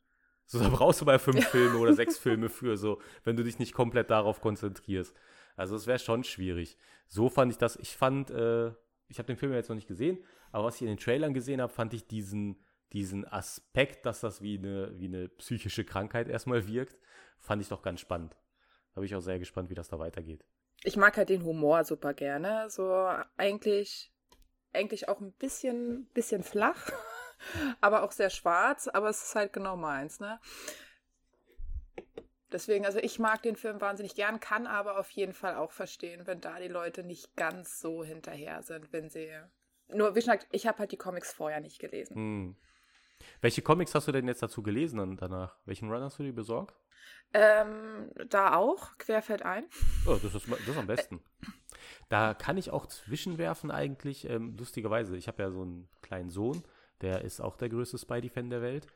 So, da brauchst du mal fünf Filme oder sechs Filme für, so, wenn du dich nicht komplett darauf konzentrierst. Also es wäre schon schwierig. So fand ich das, ich fand, äh, ich habe den Film jetzt noch nicht gesehen, aber was ich in den Trailern gesehen habe, fand ich diesen, diesen Aspekt, dass das wie eine, wie eine psychische Krankheit erstmal wirkt, fand ich doch ganz spannend. Da bin ich auch sehr gespannt, wie das da weitergeht. Ich mag halt den Humor super gerne. So eigentlich, eigentlich auch ein bisschen, bisschen flach, aber auch sehr schwarz, aber es ist halt genau meins, ne? Deswegen, also ich mag den Film wahnsinnig gern, kann aber auf jeden Fall auch verstehen, wenn da die Leute nicht ganz so hinterher sind, wenn sie. Nur, wie schon gesagt, ich habe halt die Comics vorher nicht gelesen. Hm. Welche Comics hast du denn jetzt dazu gelesen dann danach? Welchen Run hast du dir besorgt? Ähm, da auch, querfeld ein. Oh, das ist, das ist am besten. Da kann ich auch zwischenwerfen eigentlich, ähm, lustigerweise. Ich habe ja so einen kleinen Sohn, der ist auch der größte Spidey-Fan der Welt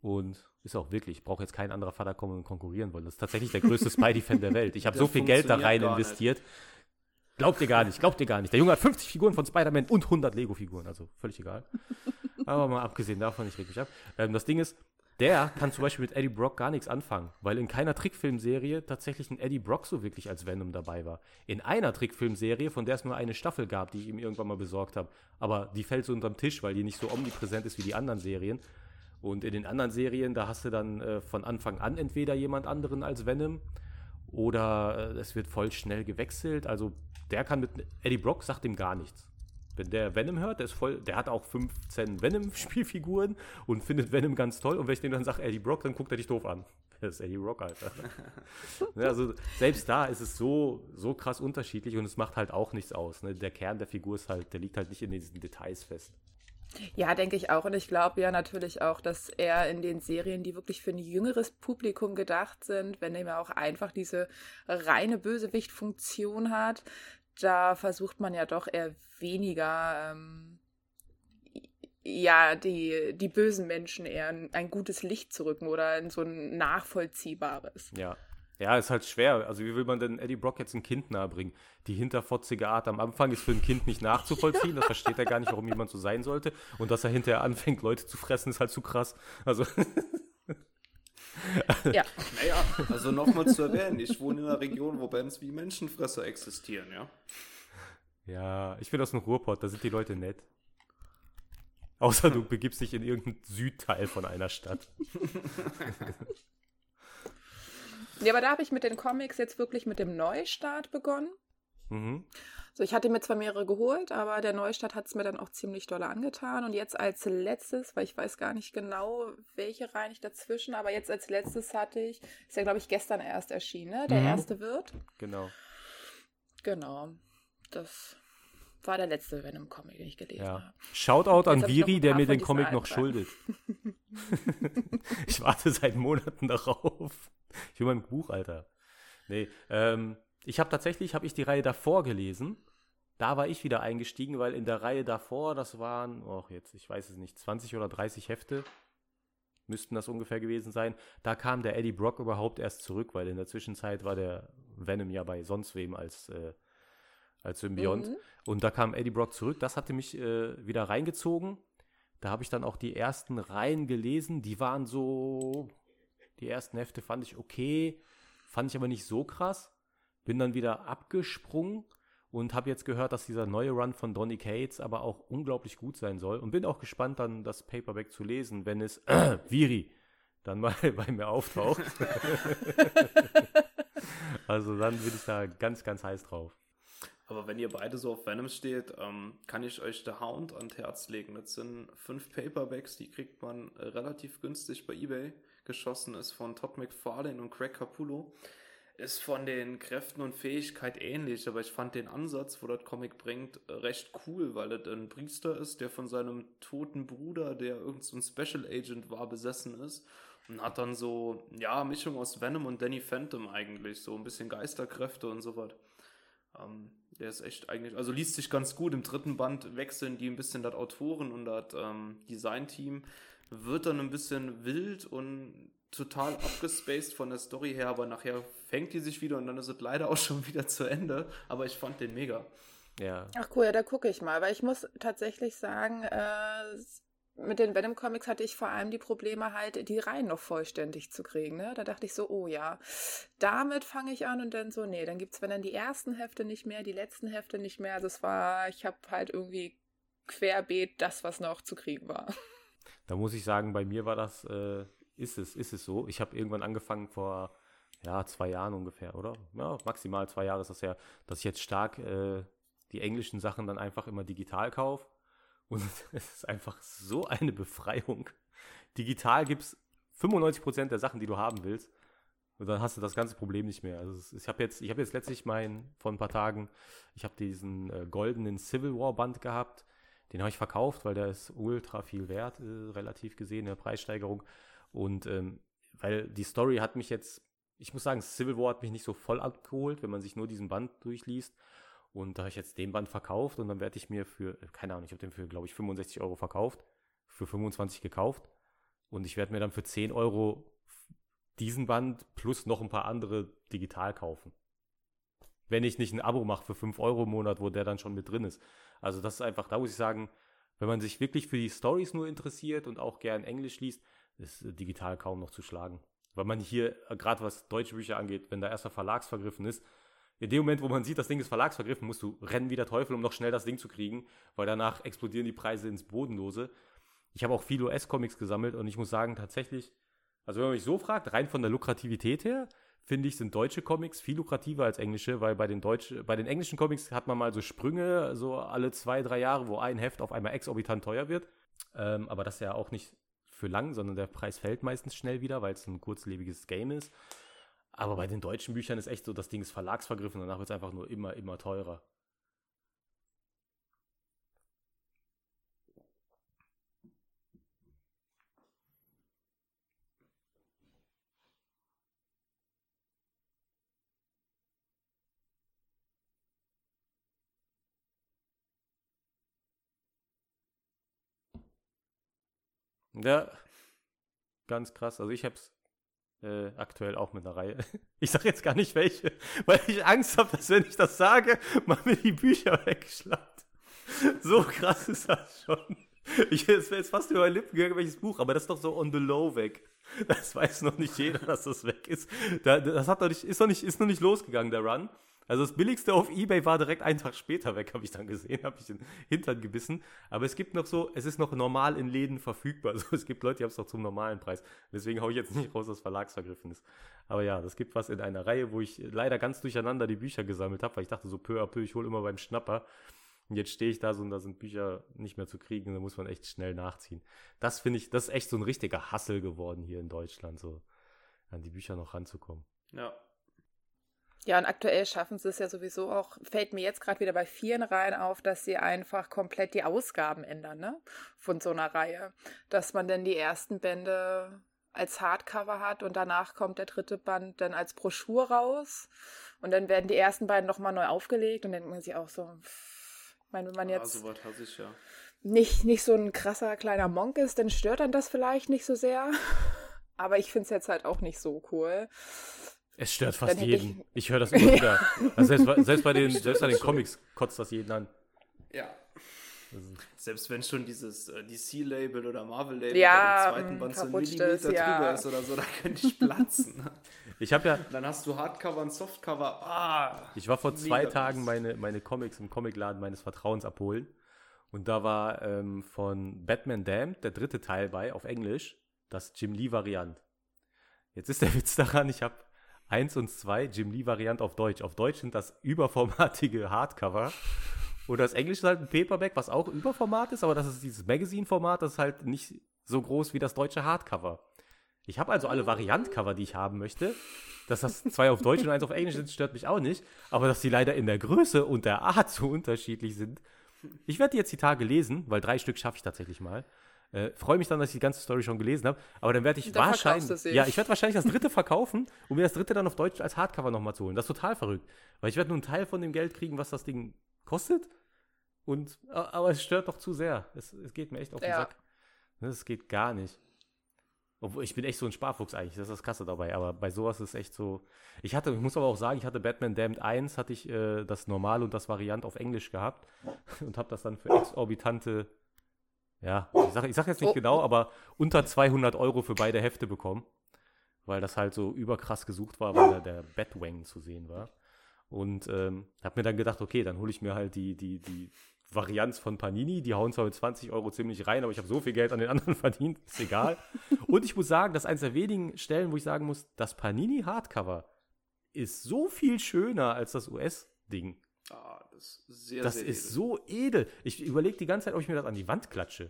und ist auch wirklich, braucht jetzt kein anderer Vater kommen und konkurrieren wollen. Das ist tatsächlich der größte Spidey-Fan der Welt. Ich habe so viel Geld da rein nicht. investiert. Glaubt ihr gar nicht, glaubt ihr gar nicht. Der Junge hat 50 Figuren von Spider-Man und 100 Lego-Figuren, also völlig egal. Aber mal abgesehen davon, ich reg mich ab. Ähm, das Ding ist, der kann zum Beispiel mit Eddie Brock gar nichts anfangen, weil in keiner Trickfilmserie tatsächlich ein Eddie Brock so wirklich als Venom dabei war. In einer Trickfilmserie, von der es nur eine Staffel gab, die ich ihm irgendwann mal besorgt habe, aber die fällt so unterm Tisch, weil die nicht so omnipräsent ist wie die anderen Serien. Und in den anderen Serien, da hast du dann äh, von Anfang an entweder jemand anderen als Venom oder äh, es wird voll schnell gewechselt. Also der kann mit Eddie Brock sagt ihm gar nichts. Wenn der Venom hört, der ist voll, der hat auch 15 Venom-Spielfiguren und findet Venom ganz toll. Und wenn ich dem dann sage Eddie Brock, dann guckt er dich doof an. Das ist Eddie Brock, Alter. Ne, also selbst da ist es so, so krass unterschiedlich und es macht halt auch nichts aus. Ne? Der Kern der Figur ist halt, der liegt halt nicht in diesen Details fest. Ja, denke ich auch. Und ich glaube ja natürlich auch, dass er in den Serien, die wirklich für ein jüngeres Publikum gedacht sind, wenn er ja auch einfach diese reine Bösewicht-Funktion hat, da versucht man ja doch eher weniger, ähm, ja, die, die bösen Menschen eher in ein gutes Licht zu rücken oder in so ein nachvollziehbares. Ja. Ja, ist halt schwer. Also wie will man denn Eddie Brock jetzt ein Kind nahebringen? Die hinterfotzige Art am Anfang ist für ein Kind nicht nachzuvollziehen. Das versteht er gar nicht, warum jemand so sein sollte. Und dass er hinterher anfängt, Leute zu fressen, ist halt zu krass. Also Ja, Naja, also nochmal zu erwähnen, ich wohne in einer Region, wo Bands wie Menschenfresser existieren, ja. ja, ich bin aus dem Ruhrpott, da sind die Leute nett. Außer du begibst dich in irgendeinen Südteil von einer Stadt. ja aber da habe ich mit den Comics jetzt wirklich mit dem Neustart begonnen. Mhm. So, ich hatte mir zwar mehrere geholt, aber der Neustart hat es mir dann auch ziemlich doll angetan. Und jetzt als letztes, weil ich weiß gar nicht genau, welche Reihe ich dazwischen, aber jetzt als letztes hatte ich, ist ja glaube ich gestern erst erschienen, ne? der Mhm. erste wird. Genau. Genau. Das war der letzte Venom-Comic, den ich gelesen Ja. habe. Shoutout an Viri, der mir den Comic noch schuldet. ich warte seit Monaten darauf. Ich will mein Buch, Alter. Nee, ähm, ich habe tatsächlich, habe ich die Reihe davor gelesen. Da war ich wieder eingestiegen, weil in der Reihe davor, das waren, oh jetzt, ich weiß es nicht, 20 oder 30 Hefte. müssten das ungefähr gewesen sein. Da kam der Eddie Brock überhaupt erst zurück, weil in der Zwischenzeit war der Venom ja bei sonst wem als, äh, als Symbiont. Mhm. Und da kam Eddie Brock zurück. Das hatte mich äh, wieder reingezogen. Da habe ich dann auch die ersten Reihen gelesen. Die waren so, die ersten Hefte fand ich okay, fand ich aber nicht so krass. Bin dann wieder abgesprungen und habe jetzt gehört, dass dieser neue Run von Donny Cates aber auch unglaublich gut sein soll und bin auch gespannt dann das Paperback zu lesen, wenn es äh, Viri dann mal bei mir auftaucht. also dann bin ich da ganz, ganz heiß drauf. Aber wenn ihr beide so auf Venom steht, ähm, kann ich euch The Hound ans Herz legen. Das sind fünf Paperbacks, die kriegt man relativ günstig bei eBay. Geschossen ist von Todd McFarlane und Craig Capullo ist von den Kräften und Fähigkeit ähnlich, aber ich fand den Ansatz, wo das Comic bringt, recht cool, weil es ein Priester ist, der von seinem toten Bruder, der irgendein so Special Agent war, besessen ist und hat dann so, ja, Mischung aus Venom und Danny Phantom eigentlich, so ein bisschen Geisterkräfte und so was. Ähm, der ist echt eigentlich, also liest sich ganz gut. Im dritten Band wechseln die ein bisschen das Autoren und das ähm, Design-Team, wird dann ein bisschen wild und total abgespaced von der Story her, aber nachher fängt die sich wieder und dann ist es leider auch schon wieder zu Ende. Aber ich fand den mega. Ja. Ach cool, ja, da gucke ich mal, weil ich muss tatsächlich sagen, äh, mit den Venom Comics hatte ich vor allem die Probleme halt, die Reihen noch vollständig zu kriegen. Ne? Da dachte ich so, oh ja, damit fange ich an und dann so, nee, dann gibt es, wenn dann die ersten Hefte nicht mehr, die letzten Hefte nicht mehr. Also es war, ich habe halt irgendwie querbeet das, was noch zu kriegen war. Da muss ich sagen, bei mir war das äh, ist es, ist es so. Ich habe irgendwann angefangen vor ja, zwei Jahren ungefähr, oder? Ja, maximal zwei Jahre ist das ja, dass ich jetzt stark äh, die englischen Sachen dann einfach immer digital kaufe. Und es ist einfach so eine Befreiung. Digital gibt es 95% der Sachen, die du haben willst. Und dann hast du das ganze Problem nicht mehr. Also ich habe jetzt, ich habe jetzt letztlich mein, vor ein paar Tagen, ich habe diesen äh, goldenen Civil War Band gehabt. Den habe ich verkauft, weil der ist ultra viel wert, äh, relativ gesehen, in der Preissteigerung. Und ähm, weil die Story hat mich jetzt, ich muss sagen, Civil War hat mich nicht so voll abgeholt, wenn man sich nur diesen Band durchliest. Und da habe ich jetzt den Band verkauft und dann werde ich mir für, keine Ahnung, ich habe den für, glaube ich, 65 Euro verkauft, für 25 gekauft. Und ich werde mir dann für 10 Euro diesen Band plus noch ein paar andere digital kaufen. Wenn ich nicht ein Abo mache für 5 Euro im Monat, wo der dann schon mit drin ist. Also das ist einfach, da muss ich sagen, wenn man sich wirklich für die Stories nur interessiert und auch gern Englisch liest, ist äh, digital kaum noch zu schlagen. Weil man hier, äh, gerade was deutsche Bücher angeht, wenn da erstmal verlagsvergriffen ist, in dem Moment, wo man sieht, das Ding ist verlagsvergriffen, musst du rennen wie der Teufel, um noch schnell das Ding zu kriegen, weil danach explodieren die Preise ins Bodenlose. Ich habe auch viele US-Comics gesammelt und ich muss sagen, tatsächlich, also wenn man mich so fragt, rein von der Lukrativität her, finde ich, sind deutsche Comics viel lukrativer als englische, weil bei den, Deutsch, bei den englischen Comics hat man mal so Sprünge, so alle zwei, drei Jahre, wo ein Heft auf einmal exorbitant teuer wird. Ähm, aber das ist ja auch nicht für lang, sondern der Preis fällt meistens schnell wieder, weil es ein kurzlebiges Game ist. Aber bei den deutschen Büchern ist echt so, das Ding ist verlagsvergriffen, danach wird es einfach nur immer, immer teurer. Ja, ganz krass. Also ich habe es äh, aktuell auch mit einer Reihe. Ich sage jetzt gar nicht welche, weil ich Angst habe, dass wenn ich das sage, man mir die Bücher wegschlagt. So krass ist das schon. Ich wäre jetzt fast über meine Lippen gegangen, welches Buch, aber das ist doch so on the low weg. Das weiß noch nicht jeder, dass das weg ist. das hat noch nicht, ist, noch nicht, ist noch nicht losgegangen, der Run. Also das billigste auf Ebay war direkt einen Tag später weg, habe ich dann gesehen, habe ich den Hintern gebissen. Aber es gibt noch so, es ist noch normal in Läden verfügbar. Also es gibt Leute, die haben es noch zum normalen Preis. Deswegen haue ich jetzt nicht raus, dass Verlagsvergriffen ist. Aber ja, das gibt was in einer Reihe, wo ich leider ganz durcheinander die Bücher gesammelt habe, weil ich dachte so peu à peu, ich hole immer beim Schnapper. Und jetzt stehe ich da so und da sind Bücher nicht mehr zu kriegen, da muss man echt schnell nachziehen. Das finde ich, das ist echt so ein richtiger Hassel geworden hier in Deutschland, so an die Bücher noch ranzukommen. Ja, ja, und aktuell schaffen sie es ja sowieso auch, fällt mir jetzt gerade wieder bei vielen Reihen auf, dass sie einfach komplett die Ausgaben ändern, ne? Von so einer Reihe. Dass man dann die ersten Bände als Hardcover hat und danach kommt der dritte Band dann als Broschur raus und dann werden die ersten beiden nochmal neu aufgelegt und dann denkt man sich auch so, Ich meine, wenn man jetzt Ah, so was hasse ich ja. nicht, nicht so ein krasser kleiner Monk ist, dann stört dann das vielleicht nicht so sehr. Aber ich finde es jetzt halt auch nicht so cool. Es stört fast jeden. Ich, höre das immer wieder. Also selbst, bei- selbst, bei den, selbst bei den Comics kotzt das jeden an. Ja. Selbst wenn schon dieses äh, DC-Label oder Marvel-Label Ja, dem zweiten mm, Band so ein Millimeter ist, ja. drüber ist oder so, da könnte ich platzen. Ich habe ja, Dann hast du Hardcover und Softcover. Ah, ich war vor zwei Tagen meine, meine Comics im Comicladen meines Vertrauens abholen. Und da war ähm, von Batman Damned der dritte Teil bei, auf Englisch, das Jim Lee-Variant. Jetzt ist der Witz daran, ich habe eins und zwei Jim Lee-Variant auf Deutsch. Auf Deutsch sind das überformatige Hardcover. Und das Englische ist halt ein Paperback, was auch Überformat ist, aber das ist dieses Magazine-Format, das ist halt nicht so groß wie das deutsche Hardcover. Ich habe also alle Variant-Cover, die ich haben möchte. Dass das zwei auf Deutsch und eins auf Englisch sind, stört mich auch nicht. Aber dass die leider in der Größe und der Art so unterschiedlich sind. Ich werde die jetzt die Tage lesen, weil drei Stück schaffe ich tatsächlich mal. Äh, Freue mich dann, dass ich die ganze Story schon gelesen habe. Aber dann werde ich Dann wahrscheinlich. Ja, ich werde wahrscheinlich das dritte verkaufen, um mir das dritte dann auf Deutsch als Hardcover nochmal zu holen. Das ist total verrückt. Weil ich werde nur einen Teil von dem Geld kriegen, was das Ding kostet. Und, aber es stört doch zu sehr. Es, es geht mir echt auf den Ja. Sack. Das geht gar nicht. Obwohl, ich bin echt so ein Sparfuchs eigentlich, das ist das Krasse dabei, aber bei sowas ist echt so. Ich hatte, ich muss aber auch sagen, ich hatte Batman Damned 1, hatte ich äh, das Normal und das Variant auf Englisch gehabt und habe das dann für exorbitante, ja, ich sag, ich sag jetzt nicht Oh. genau, aber unter 200 Euro für beide Hefte bekommen, weil das halt so überkrass gesucht war, weil da der Batwang zu sehen war. Und ähm, habe mir dann gedacht, okay, dann hole ich mir halt die, die, die Varianz von Panini. Die hauen zwar mit 20 Euro ziemlich rein, aber ich habe so viel Geld an den anderen verdient, ist egal. Und ich muss sagen, das ist eines der wenigen Stellen, wo ich sagen muss, das Panini Hardcover ist so viel schöner als das US-Ding. Das ist sehr, Das sehr ist edel. so edel. Ich überlege die ganze Zeit, ob ich mir das an die Wand klatsche.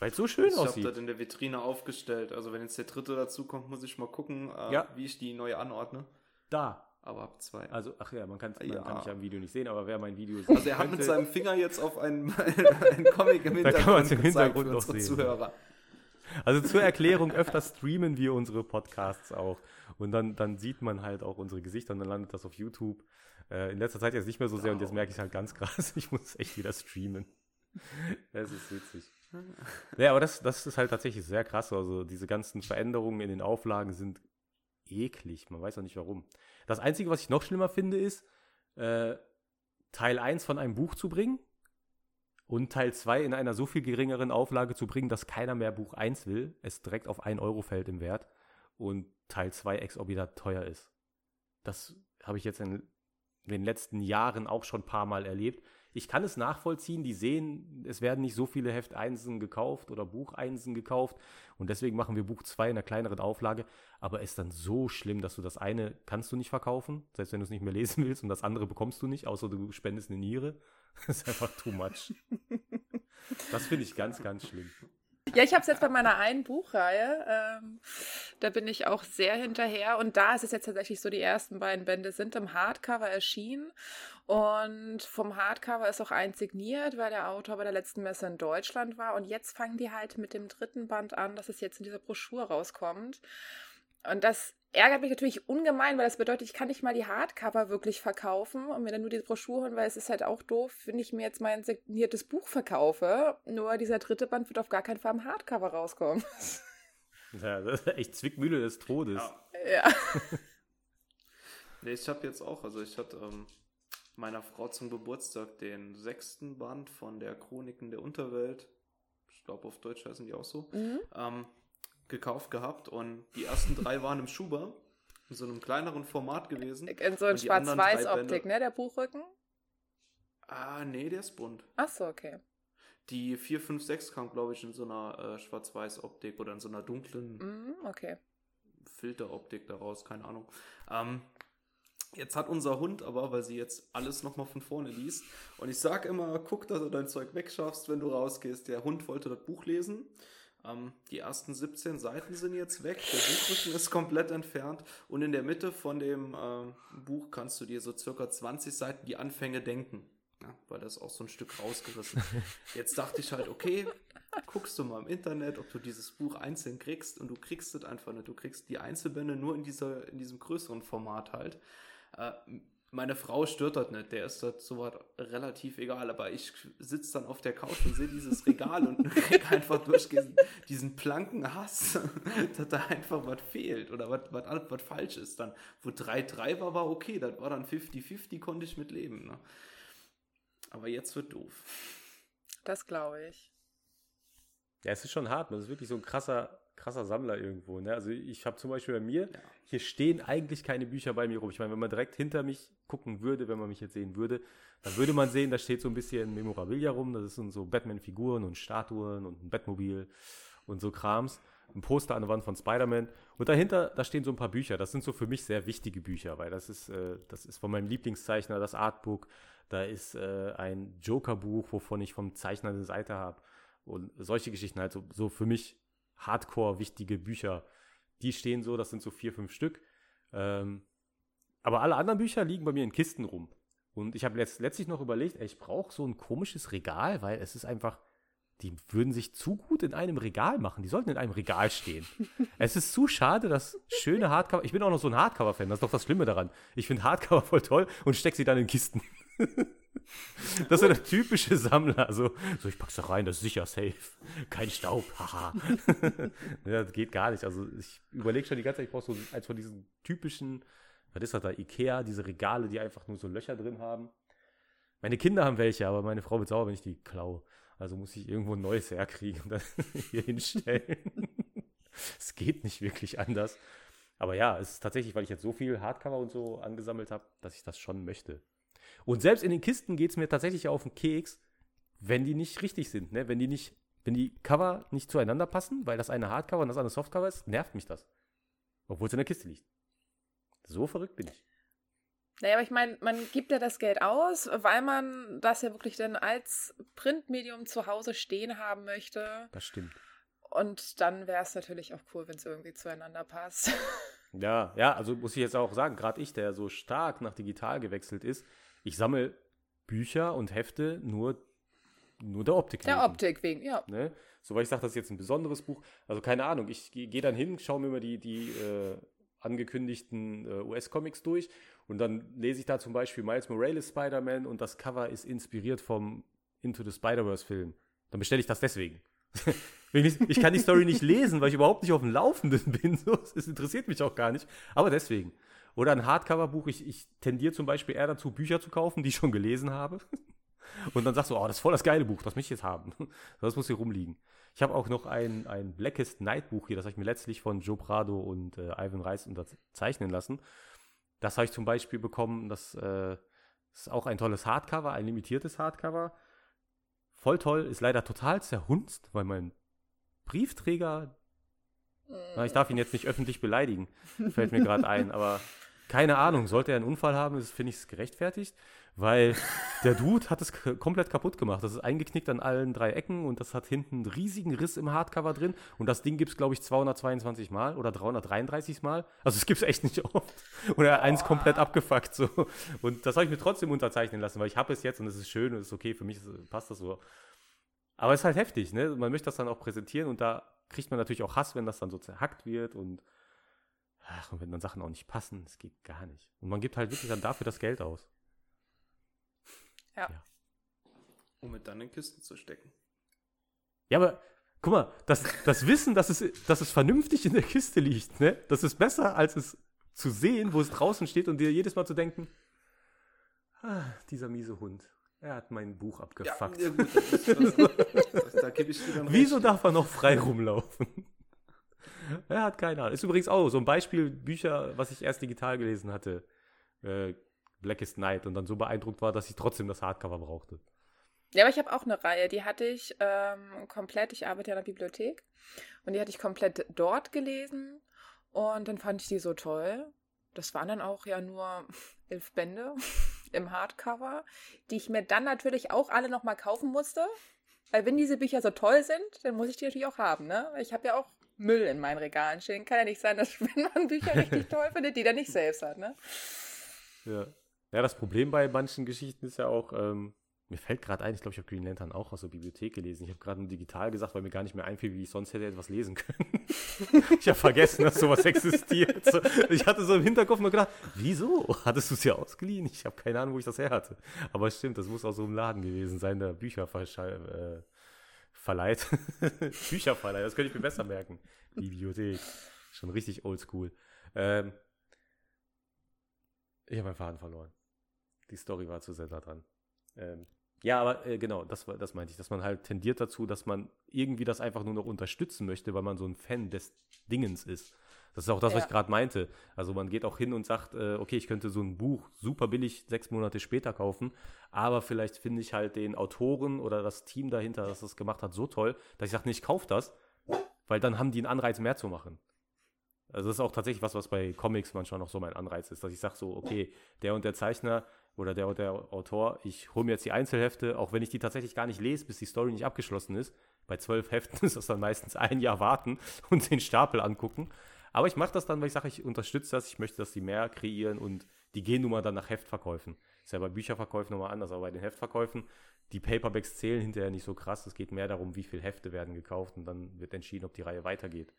Weil es so schön Ich habe aussieht. das in der Vitrine aufgestellt. Also wenn jetzt der dritte dazu kommt, muss ich mal gucken, äh, Ja. wie ich die neu anordne. Da. Aber ab zwei. Also, ach ja, man, kann's, man Ja. kann mich ja im Video nicht sehen, aber wer mein Video sieht. Also er hat mit seinem Finger jetzt auf einen, einen Comic im Da kann man's Hintergrund im Hintergrund noch sehen. Zuhörer. Also zur Erklärung, öfter streamen wir unsere Podcasts auch. Und dann, dann sieht man halt auch unsere Gesichter und dann landet das auf YouTube. Äh, in letzter Zeit jetzt nicht mehr so sehr und jetzt merke ich halt ganz krass, ich muss echt wieder streamen. Es ist witzig. Ja, aber das, das ist halt tatsächlich sehr krass. Also diese ganzen Veränderungen in den Auflagen sind eklig. Man weiß auch nicht warum. Das Einzige, was ich noch schlimmer finde, ist, äh, Teil 1 von einem Buch zu bringen und Teil 2 in einer so viel geringeren Auflage zu bringen, dass keiner mehr Buch 1 will, es direkt auf 1 Euro fällt im Wert und Teil 2 exorbitant teuer ist. Das habe ich jetzt in den letzten Jahren auch schon ein paar Mal erlebt. Ich kann es nachvollziehen, die sehen, es werden nicht so viele Heft Einsen gekauft oder Buch Einsen gekauft und deswegen machen wir Buch 2 in einer kleineren Auflage, aber es ist dann so schlimm, dass du das eine kannst du nicht verkaufen, selbst wenn du es nicht mehr lesen willst und das andere bekommst du nicht, außer du spendest eine Niere. Das ist einfach too much. Das finde ich ganz, ganz schlimm. Ja, ich habe es jetzt bei meiner einen Buchreihe. Ähm, da bin ich auch sehr hinterher. Und da ist es jetzt tatsächlich so, die ersten beiden Bände sind im Hardcover erschienen. Und vom Hardcover ist auch eins signiert, weil der Autor bei der letzten Messe in Deutschland war. Und jetzt fangen die halt mit dem dritten Band an, dass es jetzt in dieser Broschüre rauskommt. Und das ärgert mich natürlich ungemein, weil das bedeutet, ich kann nicht mal die Hardcover wirklich verkaufen und mir dann nur die Broschüre holen, weil es ist halt auch doof, wenn ich mir jetzt mein signiertes Buch verkaufe. Nur dieser dritte Band wird auf gar keinen Fall im Hardcover rauskommen. Ja, das ist echt Zwickmühle des Todes. Ja. ja. Nee, ich habe jetzt auch, also ich hatte ähm, meiner Frau zum Geburtstag den sechsten Band von der Chroniken der Unterwelt, ich glaube auf Deutsch heißen die auch so, Mhm. ähm, gekauft gehabt und die ersten drei waren im Schuber, in so einem kleineren Format gewesen. In so ein Und die anderen drei Schwarz-Weiß-Optik, ne, der Buchrücken? Ah, nee, der ist bunt. Ach so, okay. Die 4, 5, 6 kam, glaube ich, in so einer äh, Schwarz-Weiß-Optik oder in so einer dunklen Mhm, okay. Filteroptik daraus, keine Ahnung. Ähm, jetzt hat unser Hund aber, weil sie jetzt alles nochmal von vorne liest, und ich sag immer, guck, dass du dein Zeug wegschaffst, wenn du rausgehst. Der Hund wollte das Buch lesen. Ähm, die ersten 17 Seiten sind jetzt weg, der Buchrücken ist komplett entfernt und in der Mitte von dem ähm, Buch kannst du dir so circa 20 Seiten die Anfänge denken. Ja, weil das auch so ein Stück rausgerissen. Jetzt dachte ich halt, okay, guckst du mal im Internet, ob du dieses Buch einzeln kriegst und du kriegst es einfach nicht. Du kriegst die Einzelbände nur in, dieser, in diesem größeren Format halt. Äh, Meine Frau stört das nicht, der ist das so relativ egal, aber ich sitze dann auf der Couch und sehe dieses Regal und kriege einfach durch diesen, diesen planken Hass, dass da einfach was fehlt oder was, was, was falsch ist. Dann, wo 3-3 war, war okay, das war dann 50-50, konnte ich mit leben. Ne? Aber jetzt wird doof. Das glaube ich. Ja, es ist schon hart, man ist wirklich so ein krasser, krasser Sammler irgendwo. Ne? Also ich habe zum Beispiel bei mir, ja. hier stehen eigentlich keine Bücher bei mir rum. Ich meine, wenn man direkt hinter mich gucken würde, wenn man mich jetzt sehen würde, dann würde man sehen, da steht so ein bisschen Memorabilia rum. Das sind so Batman-Figuren und Statuen und ein Batmobil und so Krams. Ein Poster an der Wand von Spider-Man. Und dahinter, da stehen so ein paar Bücher. Das sind so für mich sehr wichtige Bücher, weil das ist, äh, das ist von meinem Lieblingszeichner, das Artbook. Da ist äh, ein Joker-Buch, wovon ich vom Zeichner eine Seite habe. Und solche Geschichten halt so, so für mich hardcore wichtige Bücher. Die stehen so, das sind so vier, fünf Stück. Ähm, aber alle anderen Bücher liegen bei mir in Kisten rum. Und ich habe letzt, letztlich noch überlegt, ey, ich brauche so ein komisches Regal, weil es ist einfach, die würden sich zu gut in einem Regal machen. Die sollten in einem Regal stehen. es ist zu schade, dass schöne Hardcover. Ich bin auch noch so ein Hardcover-Fan, das ist doch das Schlimme daran. Ich finde Hardcover voll toll und stecke sie dann in Kisten. Das ist so der typische Sammler. So, so ich pack's da rein, das ist sicher safe. Kein Staub, haha. ja, das geht gar nicht. Also ich überlege schon die ganze Zeit, ich brauche so eins von diesen typischen, was ist das da, Ikea, diese Regale, die einfach nur so Löcher drin haben. Meine Kinder haben welche, aber meine Frau wird sauer, wenn ich die klaue. Also muss ich irgendwo ein neues herkriegen und dann hier hinstellen. es geht nicht wirklich anders. Aber ja, es ist tatsächlich, weil ich jetzt so viel Hardcover und so angesammelt habe, dass ich das schon möchte. Und selbst in den Kisten geht es mir tatsächlich auf den Keks, wenn die nicht richtig sind, ne? Wenn die nicht, wenn die Cover nicht zueinander passen, weil das eine Hardcover und das andere Softcover ist, nervt mich das. Obwohl es in der Kiste liegt. So verrückt bin ich. Naja, aber ich meine, man gibt ja das Geld aus, weil man das ja wirklich dann als Printmedium zu Hause stehen haben möchte. Das stimmt. Und dann wäre es natürlich auch cool, wenn es irgendwie zueinander passt. Ja, ja, also muss ich jetzt auch sagen, gerade ich, der so stark nach digital gewechselt ist, ich sammle Bücher und Hefte nur, nur der Optik wegen. Der Optik wegen, ja. Ne? So, weil ich sage, das ist jetzt ein besonderes Buch. Also keine Ahnung, ich gehe dann hin, schaue mir mal die, die äh, angekündigten äh, US-Comics durch und dann lese ich da zum Beispiel Miles Morales Spider-Man und das Cover ist inspiriert vom Into the Spider-Verse-Film. Dann bestelle ich das deswegen. ich kann die Story nicht lesen, weil ich überhaupt nicht auf dem Laufenden bin. Es interessiert mich auch gar nicht. Aber deswegen. Oder ein Hardcover-Buch. Ich, ich tendiere zum Beispiel eher dazu, Bücher zu kaufen, die ich schon gelesen habe. Und dann sagst du, oh, das ist voll das geile Buch, das möchte ich jetzt haben. Das muss hier rumliegen. Ich habe auch noch ein, ein Blackest Night Buch hier, das habe ich mir letztlich von Joe Prado und äh, Ivan Reis unterzeichnen lassen. Das habe ich zum Beispiel bekommen, das äh, ist auch ein tolles Hardcover, ein limitiertes Hardcover. Voll toll, ist leider total zerhunzt, weil mein Briefträger, na, ich darf ihn jetzt nicht öffentlich beleidigen, fällt mir gerade ein, aber keine Ahnung, sollte er einen Unfall haben, finde ich es gerechtfertigt, weil der Dude hat es komplett kaputt gemacht. Das ist eingeknickt an allen drei Ecken und das hat hinten einen riesigen Riss im Hardcover drin und das Ding gibt es, glaube ich, 222 Mal oder 333 Mal. Also es gibt es echt nicht oft. Und er hat eins komplett abgefuckt so. Und das habe ich mir trotzdem unterzeichnen lassen, weil ich habe es jetzt und es ist schön und es ist okay, für mich passt das so. Aber es ist halt heftig, ne? Man möchte das dann auch präsentieren und da kriegt man natürlich auch Hass, wenn das dann so zerhackt wird und ach, und wenn dann Sachen auch nicht passen, das geht gar nicht. Und man gibt halt wirklich dann dafür das Geld aus. Ja. ja. Um es dann in Kisten zu stecken. Ja, aber guck mal, das, das Wissen, dass es, dass es vernünftig in der Kiste liegt, ne? Das ist besser, als es zu sehen, wo es draußen steht und dir jedes Mal zu denken, ah, dieser miese Hund. Er hat mein Buch abgefuckt. Ja, gut, das ist, das, da gebe ich dir dann Wieso recht. darf er noch frei rumlaufen? er hat keine Ahnung. Ist übrigens auch so ein Beispiel Bücher, was ich erst digital gelesen hatte. Äh, Blackest Night und dann so beeindruckt war, dass ich trotzdem das Hardcover brauchte. Ja, aber ich habe auch eine Reihe, die hatte ich ähm, komplett, ich arbeite ja in der Bibliothek und die hatte ich komplett dort gelesen und dann fand ich die so toll. Das waren dann auch ja nur elf Bände im Hardcover, die ich mir dann natürlich auch alle nochmal kaufen musste. Weil wenn diese Bücher so toll sind, dann muss ich die natürlich auch haben, ne? Ich habe ja auch Müll in meinen Regalen stehen. Kann ja nicht sein, dass wenn man Bücher richtig toll findet, die dann nicht selbst hat, ne? Ja. Ja, das Problem bei manchen Geschichten ist ja auch, ähm, Mir fällt gerade ein, ich glaube, ich habe Green Lantern auch aus der Bibliothek gelesen. Ich habe gerade nur digital gesagt, weil mir gar nicht mehr einfiel, wie ich sonst hätte etwas lesen können. ich habe vergessen, dass sowas existiert. Ich hatte so im Hinterkopf nur gedacht, wieso? Hattest du es ja ausgeliehen? Ich habe keine Ahnung, wo ich das her hatte. Aber es stimmt, das muss auch so im Laden gewesen sein, der Bücher äh, verleiht. Bücherverleih, das könnte ich mir besser merken. Bibliothek. Schon richtig oldschool. Ähm, ich habe meinen Faden verloren. Die Story war zu sehr da dran. Ähm, ja, aber äh, genau, das, das meinte ich, dass man halt tendiert dazu, dass man irgendwie das einfach nur noch unterstützen möchte, weil man so ein Fan des Dingens ist. Das ist auch das, ja. was ich gerade meinte. Also man geht auch hin und sagt, äh, okay, ich könnte so ein Buch super billig sechs Monate später kaufen, aber vielleicht finde ich halt den Autoren oder das Team dahinter, das das gemacht hat, so toll, dass ich sage, nee, ich kaufe das, weil dann haben die einen Anreiz mehr zu machen. Also das ist auch tatsächlich was, was bei Comics manchmal noch so mein Anreiz ist, dass ich sage so, okay, der und der Zeichner oder der und der Autor, ich hole mir jetzt die Einzelhefte, auch wenn ich die tatsächlich gar nicht lese, bis die Story nicht abgeschlossen ist. Bei zwölf Heften ist das dann meistens ein Jahr warten und den Stapel angucken. Aber ich mache das dann, weil ich sage, ich unterstütze das, ich möchte, dass die mehr kreieren und die gehen nun mal dann nach Heftverkäufen. Ist ja bei Bücherverkäufen nochmal anders, aber bei den Heftverkäufen, die Paperbacks zählen hinterher nicht so krass. Es geht mehr darum, wie viele Hefte werden gekauft und dann wird entschieden, ob die Reihe weitergeht.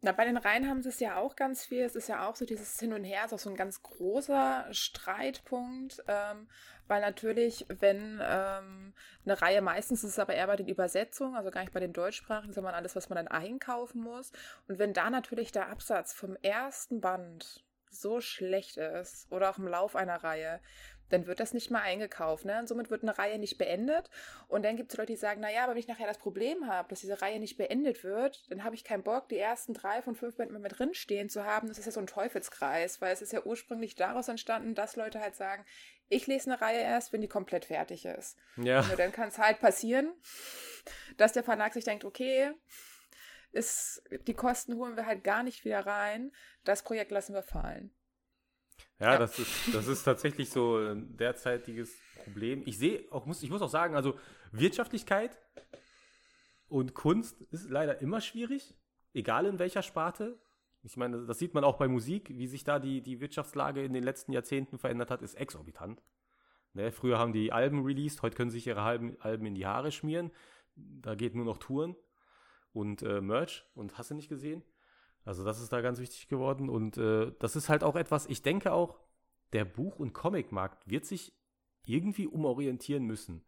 Na, bei den Reihen haben sie es ja auch ganz viel. Es ist ja auch so dieses Hin und Her, ist auch so ein ganz großer Streitpunkt, ähm, weil natürlich, wenn ähm, eine Reihe, meistens ist es aber eher bei den Übersetzungen, also gar nicht bei den deutschsprachigen, sondern alles, was man dann einkaufen muss. Und wenn da natürlich der Absatz vom ersten Band so schlecht ist oder auch im Lauf einer Reihe, dann wird das nicht mehr eingekauft. Ne? Und somit wird eine Reihe nicht beendet. Und dann gibt es Leute, die sagen, naja, aber wenn ich nachher das Problem habe, dass diese Reihe nicht beendet wird, dann habe ich keinen Bock, die ersten drei von fünf Bänden mit drin stehen zu haben. Das ist ja so ein Teufelskreis, weil es ist ja ursprünglich daraus entstanden, dass Leute halt sagen, ich lese eine Reihe erst, wenn die komplett fertig ist. Ja. Und dann kann es halt passieren, dass der Verlag sich denkt, okay, ist, die Kosten holen wir halt gar nicht wieder rein. Das Projekt lassen wir fallen. Ja, ja, Das, ist, das ist tatsächlich so ein derzeitiges Problem. Ich sehe auch, muss, ich muss auch sagen, also Wirtschaftlichkeit und Kunst ist leider immer schwierig, egal in welcher Sparte. Ich meine, das sieht man auch bei Musik, wie sich da die, die Wirtschaftslage in den letzten Jahrzehnten verändert hat, ist exorbitant. Ne, früher haben die Alben released, heute können sie sich ihre Alben, Alben in die Haare schmieren. Da geht nur noch Touren und äh, Merch und hast du nicht gesehen. Also das ist da ganz wichtig geworden und äh, das ist halt auch etwas, ich denke auch, der Buch- und Comicmarkt wird sich irgendwie umorientieren müssen.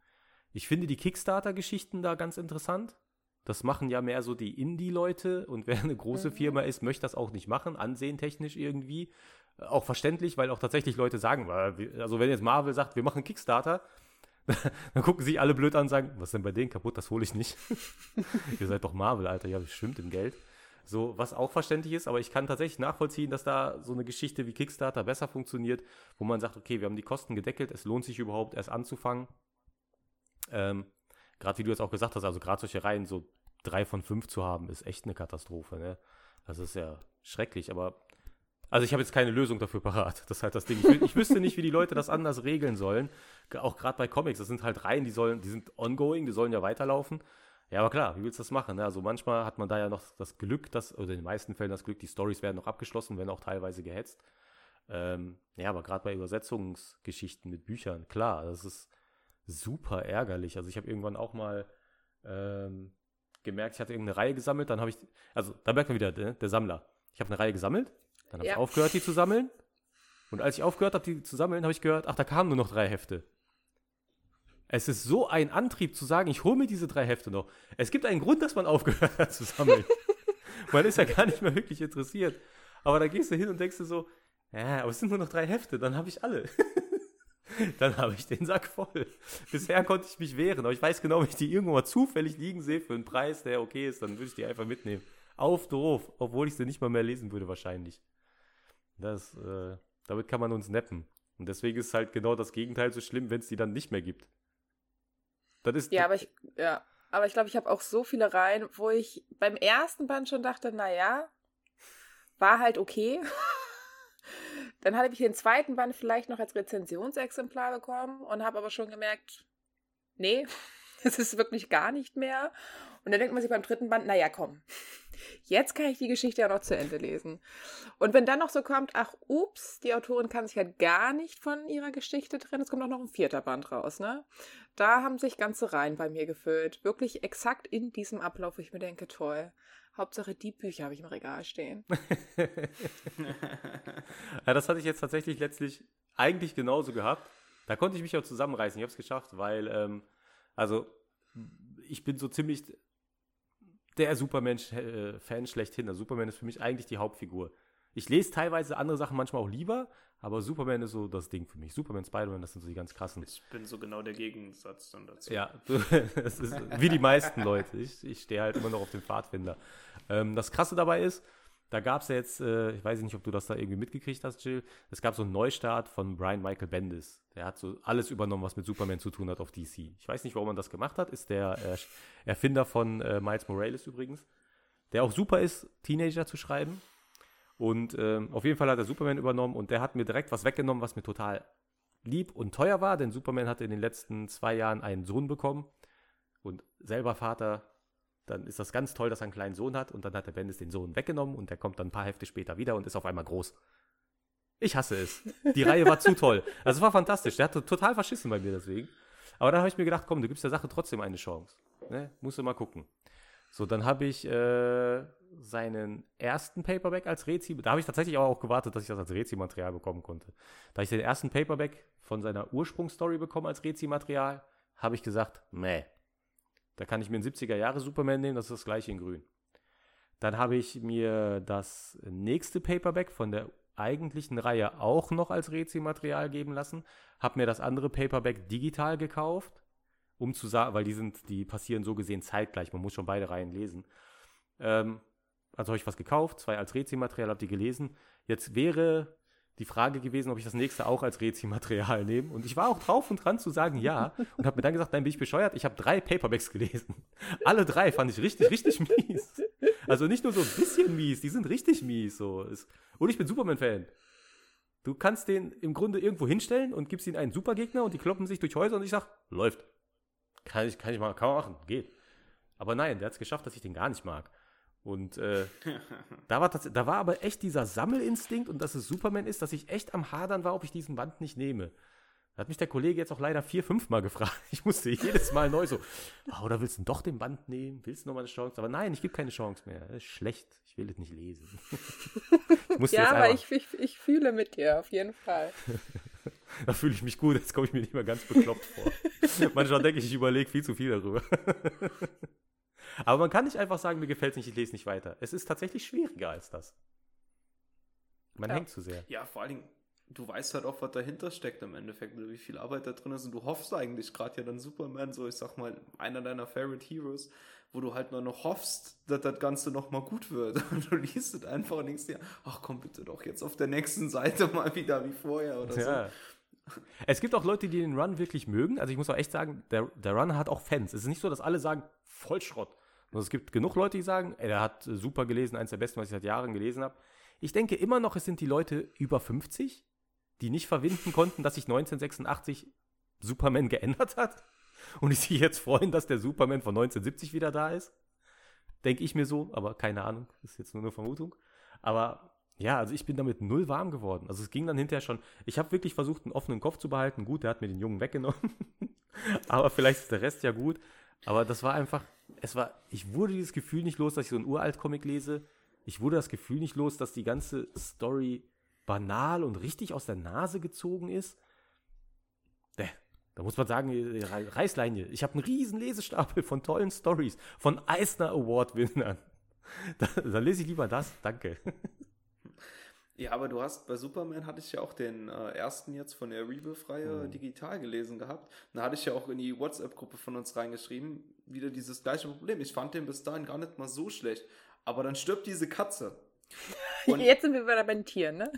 Ich finde die Kickstarter-Geschichten da ganz interessant. Das machen ja mehr so die Indie-Leute und wer eine große mhm. Firma ist, möchte das auch nicht machen, ansehentechnisch irgendwie. Auch verständlich, weil auch tatsächlich Leute sagen, also wenn jetzt Marvel sagt, wir machen Kickstarter, dann gucken sich alle blöd an und sagen, was ist denn bei denen kaputt, das hole ich nicht. Ihr seid doch Marvel, Alter, ja, bestimmt im Geld. So, was auch verständlich ist, aber ich kann tatsächlich nachvollziehen, dass da so eine Geschichte wie Kickstarter besser funktioniert, wo man sagt, okay, wir haben die Kosten gedeckelt, es lohnt sich überhaupt erst anzufangen. Ähm, gerade wie du jetzt auch gesagt hast, also gerade solche Reihen, so drei von fünf zu haben, ist echt eine Katastrophe, ne? Das ist ja schrecklich, aber also ich habe jetzt keine Lösung dafür parat. Das ist halt das Ding. Ich, ich wüsste nicht, wie die Leute das anders regeln sollen. Auch gerade bei Comics, das sind halt Reihen, die sollen, die sind ongoing, die sollen ja weiterlaufen. Ja, aber klar, wie willst du das machen? Ne? Also manchmal hat man da ja noch das Glück, dass, oder in den meisten Fällen das Glück, die Stories werden noch abgeschlossen, werden auch teilweise gehetzt. Ähm, ja, aber gerade bei Übersetzungsgeschichten mit Büchern, klar, das ist super ärgerlich. Also ich habe irgendwann auch mal ähm, gemerkt, ich hatte irgendeine Reihe gesammelt, dann habe ich, also da merkt man wieder, ne, der Sammler. Ich habe eine Reihe gesammelt, dann habe ja. ich aufgehört, die zu sammeln. Und als ich aufgehört habe, die zu sammeln, habe ich gehört, ach, da kamen nur noch drei Hefte. Es ist so ein Antrieb zu sagen, ich hole mir diese drei Hefte noch. Es gibt einen Grund, dass man aufgehört hat zu sammeln. man ist ja gar nicht mehr wirklich interessiert. Aber da gehst du hin und denkst du so, ja, aber es sind nur noch drei Hefte, dann habe ich alle. dann habe ich den Sack voll. Bisher konnte ich mich wehren, aber ich weiß genau, wenn ich die irgendwo mal zufällig liegen sehe für einen Preis, der okay ist, dann würde ich die einfach mitnehmen. Auf doof, obwohl ich sie nicht mal mehr lesen würde wahrscheinlich. Das, äh, damit kann man uns neppen. Und deswegen ist halt genau das Gegenteil so schlimm, wenn es die dann nicht mehr gibt. Das ist ja, aber ich, ja, aber ich glaube, ich habe auch so viele Reihen, wo ich beim ersten Band schon dachte, naja, war halt okay. Dann habe ich den zweiten Band vielleicht noch als Rezensionsexemplar bekommen und habe aber schon gemerkt, nee, es ist wirklich gar nicht mehr. Und dann denkt man sich beim dritten Band, naja, komm, jetzt kann ich die Geschichte ja noch zu Ende lesen. Und wenn dann noch so kommt, ach, ups, die Autorin kann sich halt gar nicht von ihrer Geschichte trennen, es kommt auch noch ein vierter Band raus, ne? Da haben sich ganze Reihen bei mir gefüllt. Wirklich exakt in diesem Ablauf, wo ich mir denke, toll. Hauptsache die Bücher habe ich im Regal stehen. ja, das hatte ich jetzt tatsächlich letztlich eigentlich genauso gehabt. Da konnte ich mich auch zusammenreißen. Ich habe es geschafft, weil, ähm, also, ich bin so ziemlich der Superman-Fan schlechthin. Der Superman ist für mich eigentlich die Hauptfigur. Ich lese teilweise andere Sachen manchmal auch lieber, aber Superman ist so das Ding für mich. Superman, Spider-Man, das sind so die ganz krassen. Ich bin so genau der Gegensatz dann dazu. Ja, das ist wie die meisten Leute. Ich, ich stehe halt immer noch auf den Pfadfinder. Ähm, das Krasse dabei ist, da gab es ja jetzt, äh, ich weiß nicht, ob du das da irgendwie mitgekriegt hast, Jill, es gab so einen Neustart von Brian Michael Bendis. Der hat so alles übernommen, was mit Superman zu tun hat auf DC. Ich weiß nicht, warum man das gemacht hat, ist der äh, Erfinder von äh, Miles Morales übrigens, der auch super ist, Teenager zu schreiben. Und ähm, auf jeden Fall hat er Superman übernommen und der hat mir direkt was weggenommen, was mir total lieb und teuer war, denn Superman hatte in den letzten zwei Jahren einen Sohn bekommen und selber Vater dann ist das ganz toll, dass er einen kleinen Sohn hat und dann hat der Bendis den Sohn weggenommen und der kommt dann ein paar Hefte später wieder und ist auf einmal groß. Ich hasse es. Die Reihe war zu toll. Also es war fantastisch. Der hatte total verschissen bei mir deswegen. Aber dann habe ich mir gedacht, komm, du gibst der Sache trotzdem eine Chance. Ne? Musst du mal gucken. So, dann habe ich äh, seinen ersten Paperback als Rezi. Da habe ich tatsächlich aber auch gewartet, dass ich das als Rezi-Material bekommen konnte. Da ich den ersten Paperback von seiner Ursprungsstory bekomme als Rezi-Material, habe ich gesagt, meh, da kann ich mir einen 70er Jahre Superman nehmen, das ist das gleiche in grün. Dann habe ich mir das nächste Paperback von der eigentlichen Reihe auch noch als Rezi-Material geben lassen, habe mir das andere Paperback digital gekauft, um zu sagen, weil die sind, die passieren so gesehen zeitgleich, man muss schon beide Reihen lesen. Ähm, also habe ich was gekauft, zwei als Rezi-Material, habe die gelesen. Jetzt wäre die Frage gewesen, ob ich das nächste auch als Rezi-Material nehme. Und ich war auch drauf und dran zu sagen ja. Und habe mir dann gesagt, nein, bin ich bescheuert. Ich habe drei Paperbacks gelesen. Alle drei fand ich richtig, richtig mies. Also nicht nur so ein bisschen mies, die sind richtig mies. So. Und ich bin Superman-Fan. Du kannst den im Grunde irgendwo hinstellen und gibst ihnen einen Supergegner und die kloppen sich durch Häuser und ich sag, läuft. Kann ich, kann ich mal, kann man machen, geht. Aber nein, der hat es geschafft, dass ich den gar nicht mag. Und äh, da, war da war aber echt dieser Sammelinstinkt und dass es Superman ist, dass ich echt am Hadern war, ob ich diesen Band nicht nehme. Da hat mich der Kollege jetzt auch leider vier, fünf Mal gefragt. Ich musste jedes Mal neu so, oh, oder willst du doch den Band nehmen? Willst du nochmal eine Chance? Aber nein, ich gebe keine Chance mehr. Das ist schlecht. Ich will es nicht lesen. ich ja, aber ich, ich, ich fühle mit dir, auf jeden Fall. da fühle ich mich gut, jetzt komme ich mir nicht mehr ganz bekloppt vor. Manchmal denke ich, ich überlege viel zu viel darüber. Aber man kann nicht einfach sagen, mir gefällt es nicht, ich lese nicht weiter. Es ist tatsächlich schwieriger als das. Man ja. hängt zu sehr. Ja, vor allen Dingen, du weißt halt auch, was dahinter steckt im Endeffekt, wie viel Arbeit da drin ist. Und du hoffst eigentlich gerade ja dann Superman, so ich sag mal, einer deiner Favorite Heroes, wo du halt nur noch hoffst, dass das Ganze nochmal gut wird. Und du liest es einfach und denkst dir, ach komm bitte doch jetzt auf der nächsten Seite mal wieder wie vorher oder ja. so. Es gibt auch Leute, die den Run wirklich mögen. Also ich muss auch echt sagen, der, der Run hat auch Fans. Es ist nicht so, dass alle sagen, Vollschrott. Und es gibt genug Leute, die sagen, ey, der hat super gelesen, eins der besten, was ich seit Jahren gelesen habe. Ich denke immer noch, es sind die Leute über 50, die nicht verwinden konnten, dass sich 1986 Superman geändert hat. Und ich sich jetzt freuen, dass der Superman von 1970 wieder da ist. Denke ich mir so, aber keine Ahnung, ist jetzt nur eine Vermutung. Aber ja, also ich bin damit null warm geworden. Also es ging dann hinterher schon. Ich habe wirklich versucht, einen offenen Kopf zu behalten. Gut, der hat mir den Jungen weggenommen. aber vielleicht ist der Rest ja gut. Aber das war einfach, es war, ich wurde dieses Gefühl nicht los, dass ich so einen Uralt-Comic lese. Ich wurde das Gefühl nicht los, dass die ganze Story banal und richtig aus der Nase gezogen ist. Däh, da muss man sagen, äh, Reißleine. Ich habe einen riesen Lesestapel von tollen Stories, von Eisner Award-Winnern. Da, da lese ich lieber das. Danke. Ja, aber du hast bei Superman hatte ich ja auch den äh, ersten jetzt von der Rebirth-Reihe mhm. digital gelesen gehabt. Da hatte ich ja auch in die WhatsApp-Gruppe von uns reingeschrieben, wieder dieses gleiche Problem. Ich fand den bis dahin gar nicht mal so schlecht. Aber dann stirbt diese Katze. Und Jetzt sind wir wieder bei den Tieren, ne?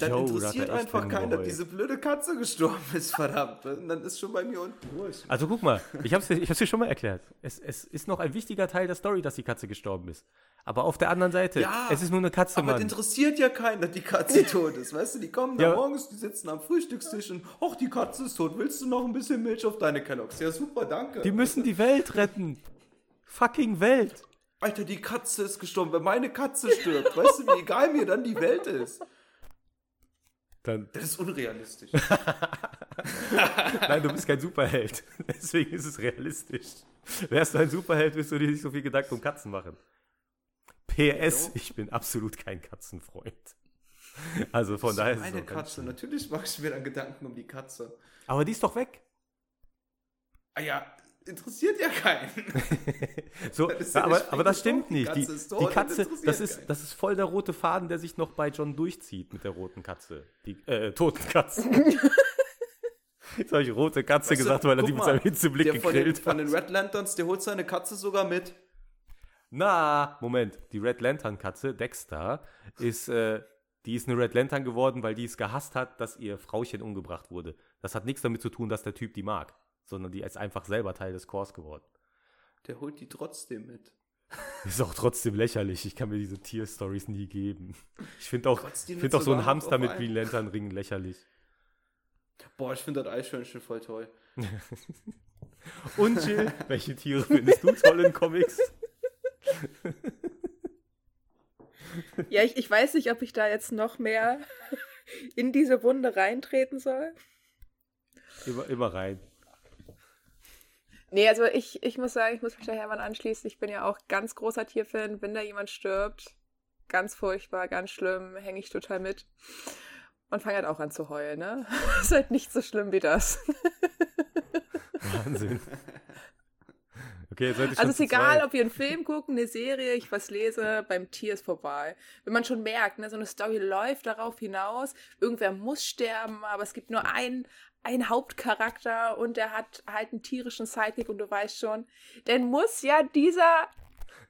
Dann Yo, interessiert einfach keiner, dass diese blöde Katze gestorben ist, verdammt. Und dann ist schon bei mir unten durch. Also guck mal, ich hab's, ich hab's dir schon mal erklärt. Es, es ist noch ein wichtiger Teil der Story, dass die Katze gestorben ist. Aber auf der anderen Seite, ja, es ist nur eine Katze, aber Mann. Aber interessiert ja keinen, dass die Katze tot ist, weißt du? Die kommen ja. da morgens, die sitzen am Frühstückstisch und, ach, die Katze ist tot, willst du noch ein bisschen Milch auf deine Kelloggs? Ja, super, danke. Die müssen die Welt retten. fucking Welt. Alter, die Katze ist gestorben. Wenn meine Katze stirbt, weißt du, wie egal mir dann die Welt ist? Dann, Das ist unrealistisch. nein, du bist kein Superheld. Deswegen ist es realistisch. Wärst du ein Superheld, wirst du dir nicht so viel Gedanken um Katzen machen. PS, ich bin absolut kein Katzenfreund. Also von daher ist es meine ganz Katze. Natürlich mache ich mir dann Gedanken um die Katze. Aber die ist doch weg. Ah ja, interessiert ja keinen. So, ja aber, aber das stimmt nicht. Die Die, Katze ist die tot, Katze, das ist, keinen. das ist voll der rote Faden, der sich noch bei John durchzieht mit der roten Katze. Die äh, toten Katze. Jetzt habe ich rote Katze Weißt du, gesagt, weil er die mit seinem Hitzeblick der von den, gegrillt von den hat. Red Lanterns, der holt seine Katze sogar mit. Na, Moment. Die Red Lantern Katze, Dexter, ist, äh, die ist eine Red Lantern geworden, weil die es gehasst hat, dass ihr Frauchen umgebracht wurde. Das hat nichts damit zu tun, dass der Typ die mag, sondern die ist einfach selber Teil des Chors geworden. Der holt die trotzdem mit. Ist auch trotzdem lächerlich. Ich kann mir diese Tierstories nie geben. Ich finde auch, ich find auch so ein Hamster mit? Green Lantern Ringen lächerlich. Boah, ich finde das Eichhörnchen voll toll. Und Jill, welche Tiere findest du toll in Comics? Ja, ich, ich weiß nicht, ob ich da jetzt noch mehr in diese Wunde reintreten soll. Immer, immer rein. Nee, also ich, ich muss sagen, ich muss mich da Hermann anschließen. Ich bin ja auch ganz großer Tierfan. Wenn da jemand stirbt, ganz furchtbar, ganz schlimm, hänge ich total mit. Und fange halt auch an zu heulen, ne? Ist halt nicht so schlimm wie das. Wahnsinn. Okay, jetzt schon Also ist zu egal, zweit. ob wir einen Film gucken, eine Serie, ich was lese, beim Tier ist vorbei. Wenn man schon merkt, ne, so eine Story läuft darauf hinaus, irgendwer muss sterben, aber es gibt nur einen, einen Hauptcharakter und der hat halt einen tierischen Sidekick und du weißt schon, dann muss ja dieser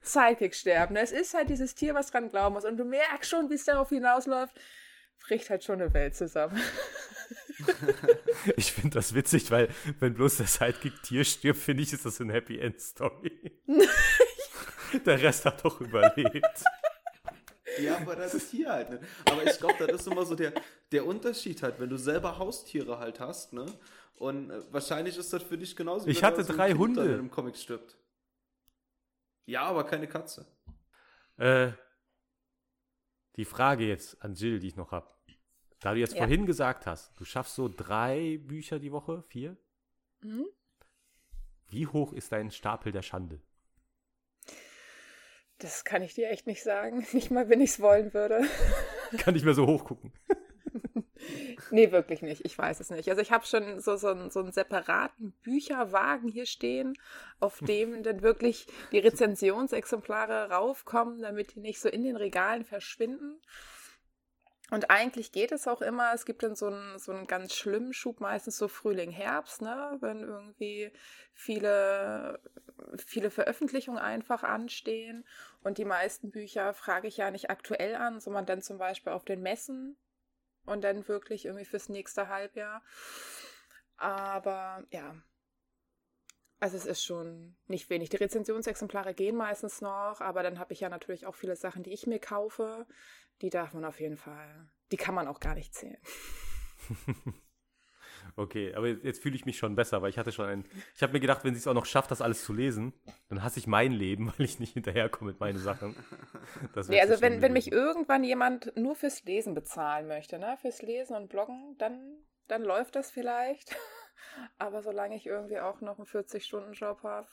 Sidekick sterben. Es ist halt dieses Tier, was dran glauben muss und du merkst schon, wie es darauf hinausläuft, bricht halt schon eine Welt zusammen. Ich finde das witzig, weil wenn bloß der Sidekick Tier stirbt, finde ich, ist das eine Happy End Story. der Rest hat doch überlebt. Ja, aber das ist hier halt. Ne? Aber ich glaube, das ist immer so der, der Unterschied halt, wenn du selber Haustiere halt hast, ne? Und äh, wahrscheinlich ist das für dich genauso. Ich hatte so ein drei Kind Hunde. in einem Comic stirbt. Ja, aber keine Katze. Äh, die Frage jetzt an Jill, die ich noch habe. Da du jetzt Ja. vorhin gesagt hast, du schaffst so drei Bücher die Woche, vier. Mhm. Wie hoch ist dein Stapel der Schande? Das kann ich dir echt nicht sagen. Nicht mal, wenn ich es wollen würde. Kann nicht mehr so hoch gucken. Nee, wirklich nicht. Ich weiß es nicht. Also ich habe schon so, so, einen, so einen separaten Bücherwagen hier stehen, auf dem dann wirklich die Rezensionsexemplare raufkommen, damit die nicht so in den Regalen verschwinden. Und eigentlich geht es auch immer. Es gibt dann so einen, so einen ganz schlimmen Schub, meistens so Frühling, Herbst, ne? wenn irgendwie viele, viele Veröffentlichungen einfach anstehen. Und die meisten Bücher frage ich ja nicht aktuell an, sondern dann zum Beispiel auf den Messen und dann wirklich irgendwie fürs nächste Halbjahr. Aber ja, also es ist schon nicht wenig. Die Rezensionsexemplare gehen meistens noch, aber dann habe ich ja natürlich auch viele Sachen, die ich mir kaufe. Die darf man auf jeden Fall, die kann man auch gar nicht zählen. Okay, aber jetzt, fühle ich mich schon besser, weil ich hatte schon ein. Ich habe mir gedacht, wenn sie es auch noch schafft, das alles zu lesen, dann hasse ich mein Leben, weil ich nicht hinterherkomme mit meinen Sachen. Nee, also so wenn, wenn mich irgendwann jemand nur fürs Lesen bezahlen möchte, ne, fürs Lesen und Bloggen, dann, dann läuft das vielleicht. Aber solange ich irgendwie auch noch einen 40-Stunden-Job habe,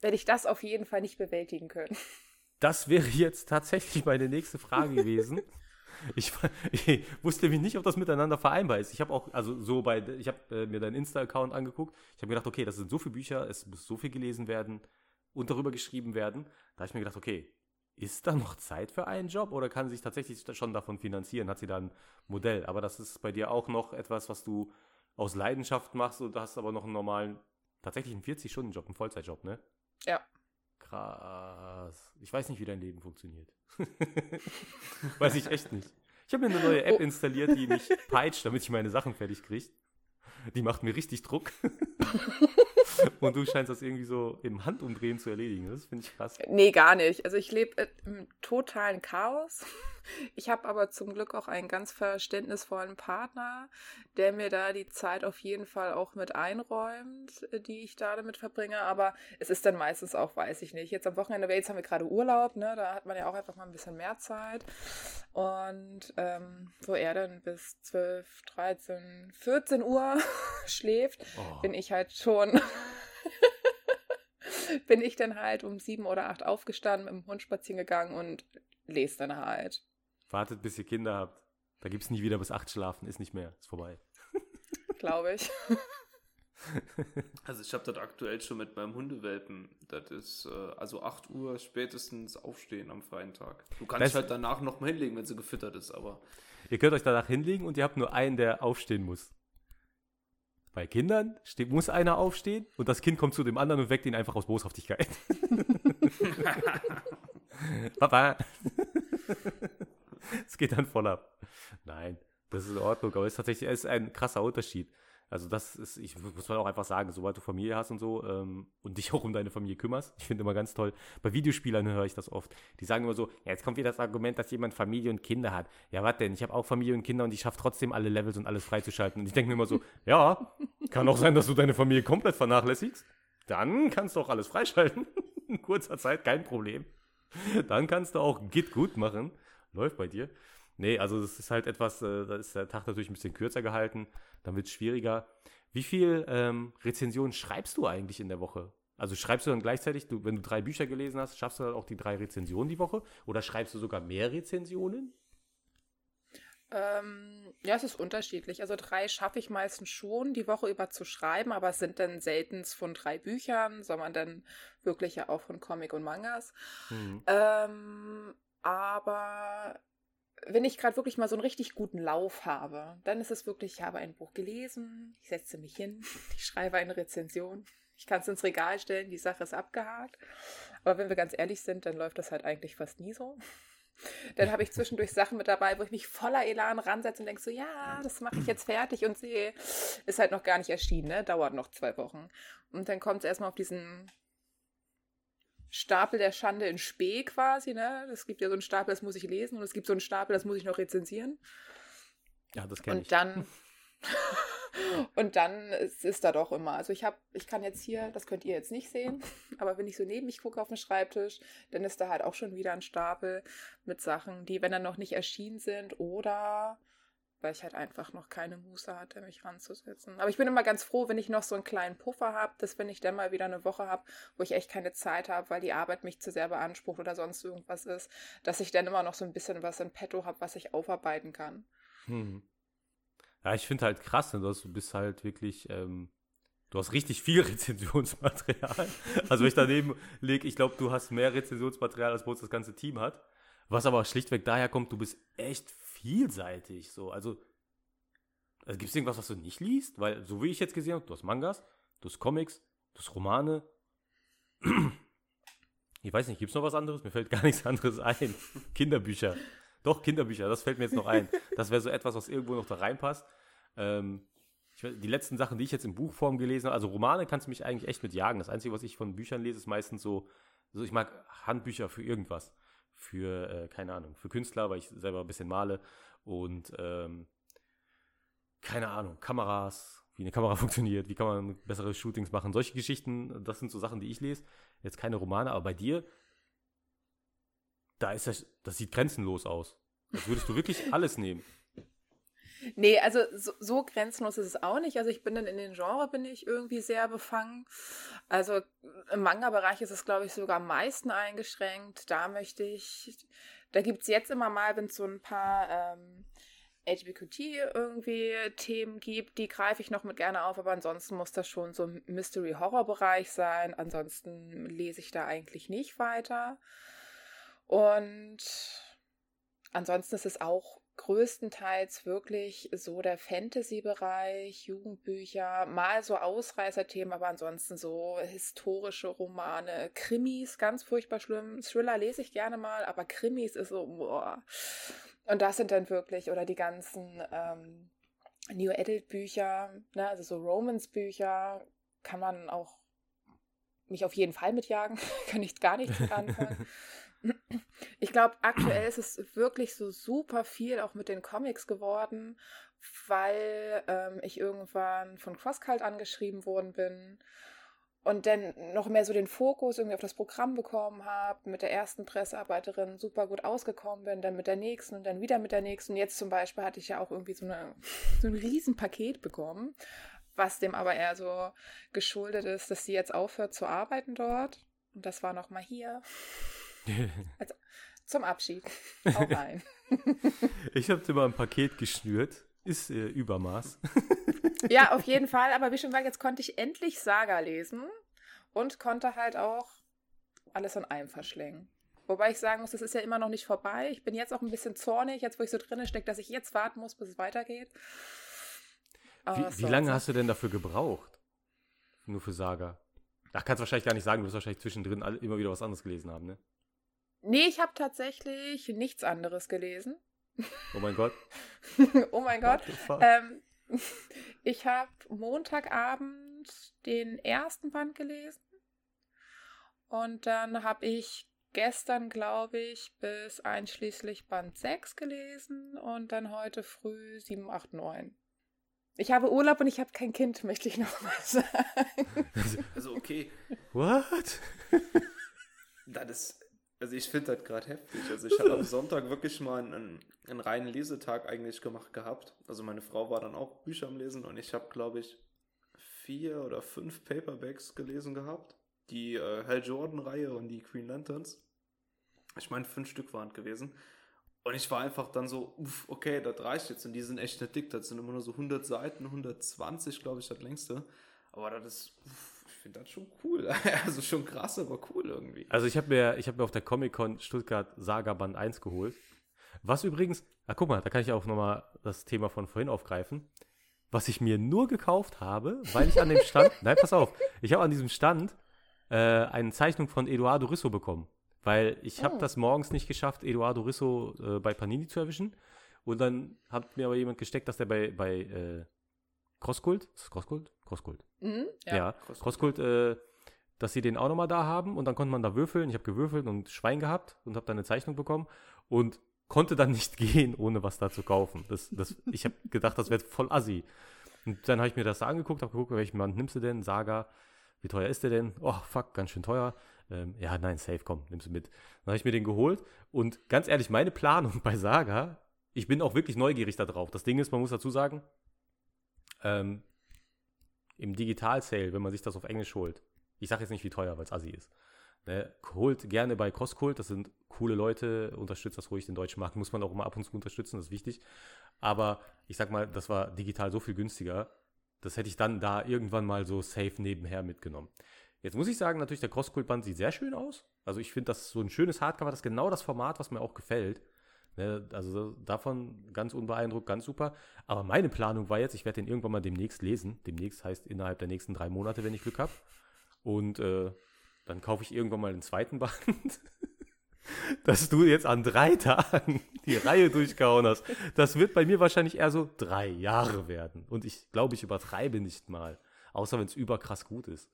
werde ich das auf jeden Fall nicht bewältigen können. Das wäre jetzt tatsächlich meine nächste Frage gewesen. Ich, ich wusste nämlich nicht, ob das miteinander vereinbar ist. Ich habe auch, also so bei, ich habe äh, mir deinen Insta-Account angeguckt. Ich habe gedacht, okay, das sind so viele Bücher, es muss so viel gelesen werden und darüber geschrieben werden. Da habe ich mir gedacht, okay, ist da noch Zeit für einen Job oder kann sie sich tatsächlich schon davon finanzieren? Hat sie da ein Modell? Aber das ist bei dir auch noch etwas, was du aus Leidenschaft machst und hast aber noch einen normalen, tatsächlich einen 40-Stunden-Job, einen Vollzeitjob, ne? Ja. Krass. Ich weiß nicht, wie dein Leben funktioniert. weiß ich echt nicht. Ich habe mir eine neue App Oh. installiert, die mich peitscht, damit ich meine Sachen fertig kriege. Die macht mir richtig Druck. Und du scheinst das irgendwie so im Handumdrehen zu erledigen. Das finde ich krass. Nee, gar nicht. Also ich lebe im totalen Chaos. Ich habe aber zum Glück auch einen ganz verständnisvollen Partner, der mir da die Zeit auf jeden Fall auch mit einräumt, äh, die ich da damit verbringe. Aber es ist dann meistens auch, weiß ich nicht. Jetzt am Wochenende, jetzt haben wir gerade Urlaub, ne? Da hat man ja auch einfach mal ein bisschen mehr Zeit. Und ähm, wo er dann bis 12, 13, 14 Uhr schläft, oh. bin ich halt schon. bin ich dann halt um sieben oder acht aufgestanden, mit dem Hund spazieren gegangen und lese dann halt. Wartet, bis ihr Kinder habt. Da gibt es nie wieder bis acht schlafen, ist nicht mehr, ist vorbei. Glaube ich. Also ich habe das aktuell schon mit meinem Hundewelpen. Das ist äh, also 8 Uhr spätestens aufstehen am freien Tag. Du kannst das halt danach noch mal hinlegen, wenn sie gefüttert ist, aber. Ihr könnt euch danach hinlegen und ihr habt nur einen, der aufstehen muss. Bei Kindern steht, muss einer aufstehen und das Kind kommt zu dem anderen und weckt ihn einfach aus Boshaftigkeit. Papa. Es geht dann voll ab. Nein, das ist in Ordnung, aber es ist tatsächlich es ist ein krasser Unterschied. Also das ist, ich muss man auch einfach sagen, sobald du Familie hast und so ähm, und dich auch um deine Familie kümmerst, ich finde immer ganz toll, bei Videospielern höre ich das oft, die sagen immer so, ja, jetzt kommt wieder das Argument, dass jemand Familie und Kinder hat. Ja, was denn, ich habe auch Familie und Kinder und ich schaffe trotzdem alle Levels und alles freizuschalten. Und ich denke mir immer so, ja, kann auch sein, dass du deine Familie komplett vernachlässigst. Dann kannst du auch alles freischalten. In kurzer Zeit, kein Problem. Dann kannst du auch Git gut machen. Läuft bei dir. Nee, also das ist halt etwas, äh, da ist der Tag natürlich ein bisschen kürzer gehalten, dann wird es schwieriger. Wie viel ähm, Rezensionen schreibst du eigentlich in der Woche? Also schreibst du dann gleichzeitig, du, wenn du drei Bücher gelesen hast, schaffst du dann auch die drei Rezensionen die Woche? Oder schreibst du sogar mehr Rezensionen? Ähm, ja, es ist unterschiedlich. Also drei schaffe ich meistens schon, die Woche über zu schreiben, aber es sind dann selten von drei Büchern, sondern dann wirklich ja auch von Comic und Mangas. Mhm. Ähm, aber wenn ich gerade wirklich mal so einen richtig guten Lauf habe, dann ist es wirklich, ich habe ein Buch gelesen, ich setze mich hin, ich schreibe eine Rezension, ich kann es ins Regal stellen, die Sache ist abgehakt. Aber wenn wir ganz ehrlich sind, dann läuft das halt eigentlich fast nie so. Dann habe ich zwischendurch Sachen mit dabei, wo ich mich voller Elan ransetze und denke so, ja, das mache ich jetzt fertig und sehe, ist halt noch gar nicht erschienen, ne? dauert noch zwei Wochen. Und dann kommt es erstmal auf diesen Stapel der Schande in Spee quasi, ne? Es gibt ja so einen Stapel, das muss ich lesen und es gibt so einen Stapel, das muss ich noch rezensieren. Ja, das kenne ich. Und dann und dann ist, ist da doch immer. Also ich habe, ich kann jetzt hier, das könnt ihr jetzt nicht sehen, aber wenn ich so neben mich gucke auf den Schreibtisch, dann ist da halt auch schon wieder ein Stapel mit Sachen, die, wenn dann noch nicht erschienen sind oder weil ich halt einfach noch keine Muße hatte, mich ranzusetzen. Aber ich bin immer ganz froh, wenn ich noch so einen kleinen Puffer habe, dass wenn ich dann mal wieder eine Woche habe, wo ich echt keine Zeit habe, weil die Arbeit mich zu sehr beansprucht oder sonst irgendwas ist, dass ich dann immer noch so ein bisschen was in petto habe, was ich aufarbeiten kann. Hm. Ja, ich finde halt krass, ne, du bist halt wirklich, ähm, du hast richtig viel Rezensionsmaterial. Also wenn ich daneben lege, ich glaube, du hast mehr Rezensionsmaterial, als bei uns das ganze Team hat. Was aber schlichtweg daher kommt, du bist echt vielseitig. So. Also, also gibt es irgendwas, was du nicht liest? Weil, so wie ich jetzt gesehen habe, du hast Mangas, du hast Comics, du hast Romane. Ich weiß nicht, gibt es noch was anderes? Mir fällt gar nichts anderes ein. Kinderbücher. Doch, Kinderbücher, das fällt mir jetzt noch ein. Das wäre so etwas, was irgendwo noch da reinpasst. Ähm, ich, die letzten Sachen, die ich jetzt in Buchform gelesen habe, also Romane kannst du mich eigentlich echt mit jagen. Das Einzige, was ich von Büchern lese, ist meistens so, so ich mag Handbücher für irgendwas für, äh, keine Ahnung, für Künstler, weil ich selber ein bisschen male und ähm, keine Ahnung, Kameras, wie eine Kamera funktioniert, wie kann man bessere Shootings machen, solche Geschichten, das sind so Sachen, die ich lese. Jetzt keine Romane, aber bei dir, da ist das, das sieht grenzenlos aus. Als würdest du wirklich alles nehmen. Nee, also so, so, grenzenlos ist es auch nicht. Also ich bin dann in den Genre bin ich irgendwie sehr befangen. Also im Manga-Bereich ist es, glaube ich, sogar am meisten eingeschränkt. Da möchte ich, da gibt es jetzt immer mal, wenn es so ein paar ähm, HBQT irgendwie Themen gibt, die greife ich noch mit gerne auf, aber ansonsten muss das schon so ein Mystery-Horror-Bereich sein. Ansonsten lese ich da eigentlich nicht weiter. Und ansonsten ist es auch größtenteils wirklich so der Fantasy-Bereich, Jugendbücher, mal so Ausreißerthemen, aber ansonsten so historische Romane, Krimis, ganz furchtbar schlimm. Thriller lese ich gerne mal, aber Krimis ist so, boah. Und das sind dann wirklich, oder die ganzen ähm, New Adult Bücher, ne, also so Romance-Bücher, kann man auch mich auf jeden Fall mitjagen, kann ich gar nichts anfangen. Ich glaube, aktuell ist es wirklich so super viel auch mit den Comics geworden, weil ähm, ich irgendwann von CrossCult angeschrieben worden bin und dann noch mehr so den Fokus irgendwie auf das Programm bekommen habe, mit der ersten Pressearbeiterin super gut ausgekommen bin, dann mit der nächsten und dann wieder mit der nächsten. Jetzt zum Beispiel hatte ich ja auch irgendwie so, eine, so ein Riesenpaket bekommen, was dem aber eher so geschuldet ist, dass sie jetzt aufhört zu arbeiten dort. Und das war nochmal hier. Also zum Abschied. Auch rein. ich habe dir mal ein Paket geschnürt. Ist äh, Übermaß. ja, auf jeden Fall. Aber wie schon gesagt, jetzt konnte ich endlich Saga lesen und konnte halt auch alles in einem verschlingen. Wobei ich sagen muss, das ist ja immer noch nicht vorbei. Ich bin jetzt auch ein bisschen zornig, jetzt wo ich so drinne stecke, dass ich jetzt warten muss, bis es weitergeht. wie, wie lange hast du denn dafür gebraucht? Nur für Saga? Ach, kannst du wahrscheinlich gar nicht sagen, du wirst wahrscheinlich zwischendrin immer wieder was anderes gelesen haben, ne? Nee, ich habe tatsächlich nichts anderes gelesen. Oh mein Gott. oh mein Gott. Ähm, ich habe Montagabend den ersten Band gelesen. Und dann habe ich gestern, glaube ich, bis einschließlich Band 6 gelesen und dann heute früh 7, 8, 9. Ich habe Urlaub und ich habe kein Kind, möchte ich noch mal sagen. Also okay. What? Das ist also ich finde das gerade heftig. Also ich habe am Sonntag wirklich mal einen, einen, reinen Lesetag eigentlich gemacht gehabt. Also meine Frau war dann auch Bücher am Lesen und ich habe, glaube ich, vier oder fünf Paperbacks gelesen gehabt. Die äh, Hal Jordan-Reihe und die Green Lanterns. Ich meine, fünf Stück waren gewesen. Und ich war einfach dann so, uff, okay, das reicht jetzt. Und die sind echt nicht dick. Das sind immer nur so 100 Seiten, 120, glaube ich, das längste. Aber das ist, uff, finde das schon cool. also schon krass, aber cool irgendwie. Also ich habe mir, hab mir auf der Comic-Con Stuttgart Saga Band 1 geholt. Was übrigens, ah guck mal, da kann ich auch nochmal das Thema von vorhin aufgreifen. Was ich mir nur gekauft habe, weil ich an dem Stand, nein, pass auf, ich habe an diesem Stand äh, eine Zeichnung von Eduardo Risso bekommen. Weil ich habe oh. das morgens nicht geschafft, Eduardo Risso äh, bei Panini zu erwischen. Und dann hat mir aber jemand gesteckt, dass der bei, bei äh, Crosskult, ist das Crosskult? Crosskult. Mhm, ja, ja Crosskult, äh, dass sie den auch nochmal da haben und dann konnte man da würfeln. Ich habe gewürfelt und Schwein gehabt und habe dann eine Zeichnung bekommen und konnte dann nicht gehen, ohne was da zu kaufen. Das, das, ich habe gedacht, das wäre voll assi. Und dann habe ich mir das da angeguckt, habe geguckt, welchen Band nimmst du denn? Saga, wie teuer ist der denn? Oh, fuck, ganz schön teuer. Ähm, ja, nein, safe, komm, nimmst du mit. Dann habe ich mir den geholt und ganz ehrlich, meine Planung bei Saga, ich bin auch wirklich neugierig darauf. Das Ding ist, man muss dazu sagen, ähm, im Digital-Sale, wenn man sich das auf Englisch holt, ich sage jetzt nicht, wie teuer, weil es assi ist, ne, holt gerne bei Crosskult, das sind coole Leute, unterstützt das ruhig, den deutschen Markt muss man auch immer ab und zu unterstützen, das ist wichtig. Aber ich sag mal, das war digital so viel günstiger, das hätte ich dann da irgendwann mal so safe nebenher mitgenommen. Jetzt muss ich sagen, natürlich, der Crosskult-Band sieht sehr schön aus. Also ich finde, das so ein schönes Hardcover, das ist genau das Format, was mir auch gefällt. Ne, also davon ganz unbeeindruckt, ganz super. Aber meine Planung war jetzt, ich werde den irgendwann mal demnächst lesen. Demnächst heißt innerhalb der nächsten drei Monate, wenn ich Glück habe. Und äh, dann kaufe ich irgendwann mal den zweiten Band. Dass du jetzt an drei Tagen die Reihe durchgehauen hast, das wird bei mir wahrscheinlich eher so drei Jahre werden. Und ich glaube, ich übertreibe nicht mal. Außer wenn es überkrass gut ist.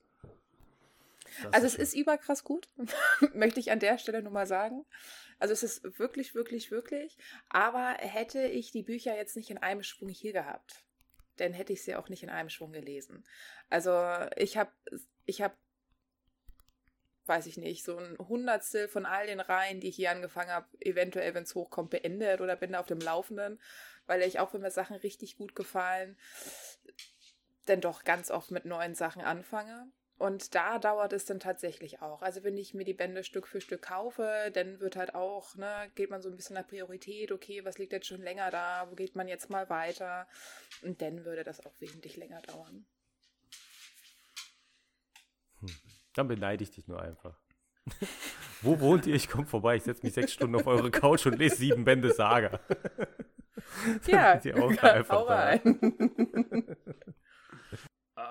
Das also ist es ist überkrass gut, möchte ich an der Stelle nur mal sagen. Also es ist wirklich, wirklich, wirklich. Aber hätte ich die Bücher jetzt nicht in einem Schwung hier gehabt, dann hätte ich sie auch nicht in einem Schwung gelesen. Also ich habe, ich habe, weiß ich nicht, so ein Hundertstel von all den Reihen, die ich hier angefangen habe, eventuell, wenn es hochkommt, beendet oder bin da auf dem Laufenden, weil ich auch, wenn mir Sachen richtig gut gefallen, dann doch ganz oft mit neuen Sachen anfange. Und da dauert es dann tatsächlich auch. Also wenn ich mir die Bände Stück für Stück kaufe, dann wird halt auch, ne, geht man so ein bisschen nach Priorität, okay, was liegt jetzt schon länger da, wo geht man jetzt mal weiter? Und dann würde das auch wesentlich länger dauern. Hm. Dann beneide ich dich nur einfach. wo wohnt ihr? Ich komme vorbei, ich setze mich sechs Stunden auf eure Couch und lese sieben Bände Saga. ja, auch einfach rein.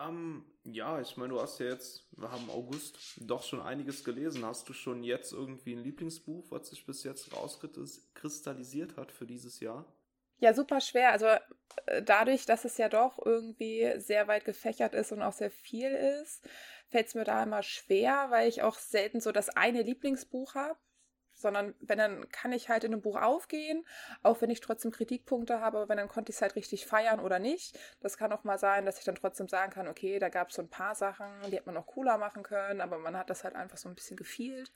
Ähm, ja, ich meine, du hast ja jetzt, wir haben August, doch schon einiges gelesen. Hast du schon jetzt irgendwie ein Lieblingsbuch, was sich bis jetzt rauskristallisiert hat für dieses Jahr? Ja, super schwer. Also äh, dadurch, dass es ja doch irgendwie sehr weit gefächert ist und auch sehr viel ist, fällt es mir da immer schwer, weil ich auch selten so das eine Lieblingsbuch habe. Sondern wenn dann kann ich halt in einem Buch aufgehen, auch wenn ich trotzdem Kritikpunkte habe, aber wenn dann konnte ich es halt richtig feiern oder nicht. Das kann auch mal sein, dass ich dann trotzdem sagen kann, okay, da gab es so ein paar Sachen, die hätte man noch cooler machen können, aber man hat das halt einfach so ein bisschen gefielt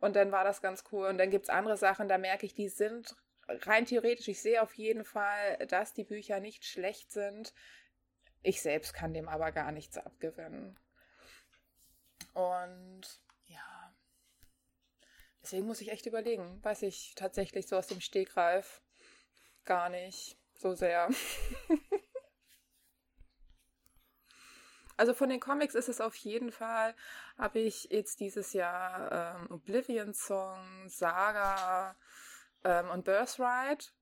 und dann war das ganz cool. Und dann gibt es andere Sachen, da merke ich, die sind rein theoretisch, ich sehe auf jeden Fall, dass die Bücher nicht schlecht sind. Ich selbst kann dem aber gar nichts abgewinnen. Und deswegen muss ich echt überlegen. Weiß ich tatsächlich so aus dem Stegreif gar nicht so sehr. also von den Comics ist es auf jeden Fall, habe ich jetzt dieses Jahr ähm, Oblivion Song, Saga ähm, und Birthright.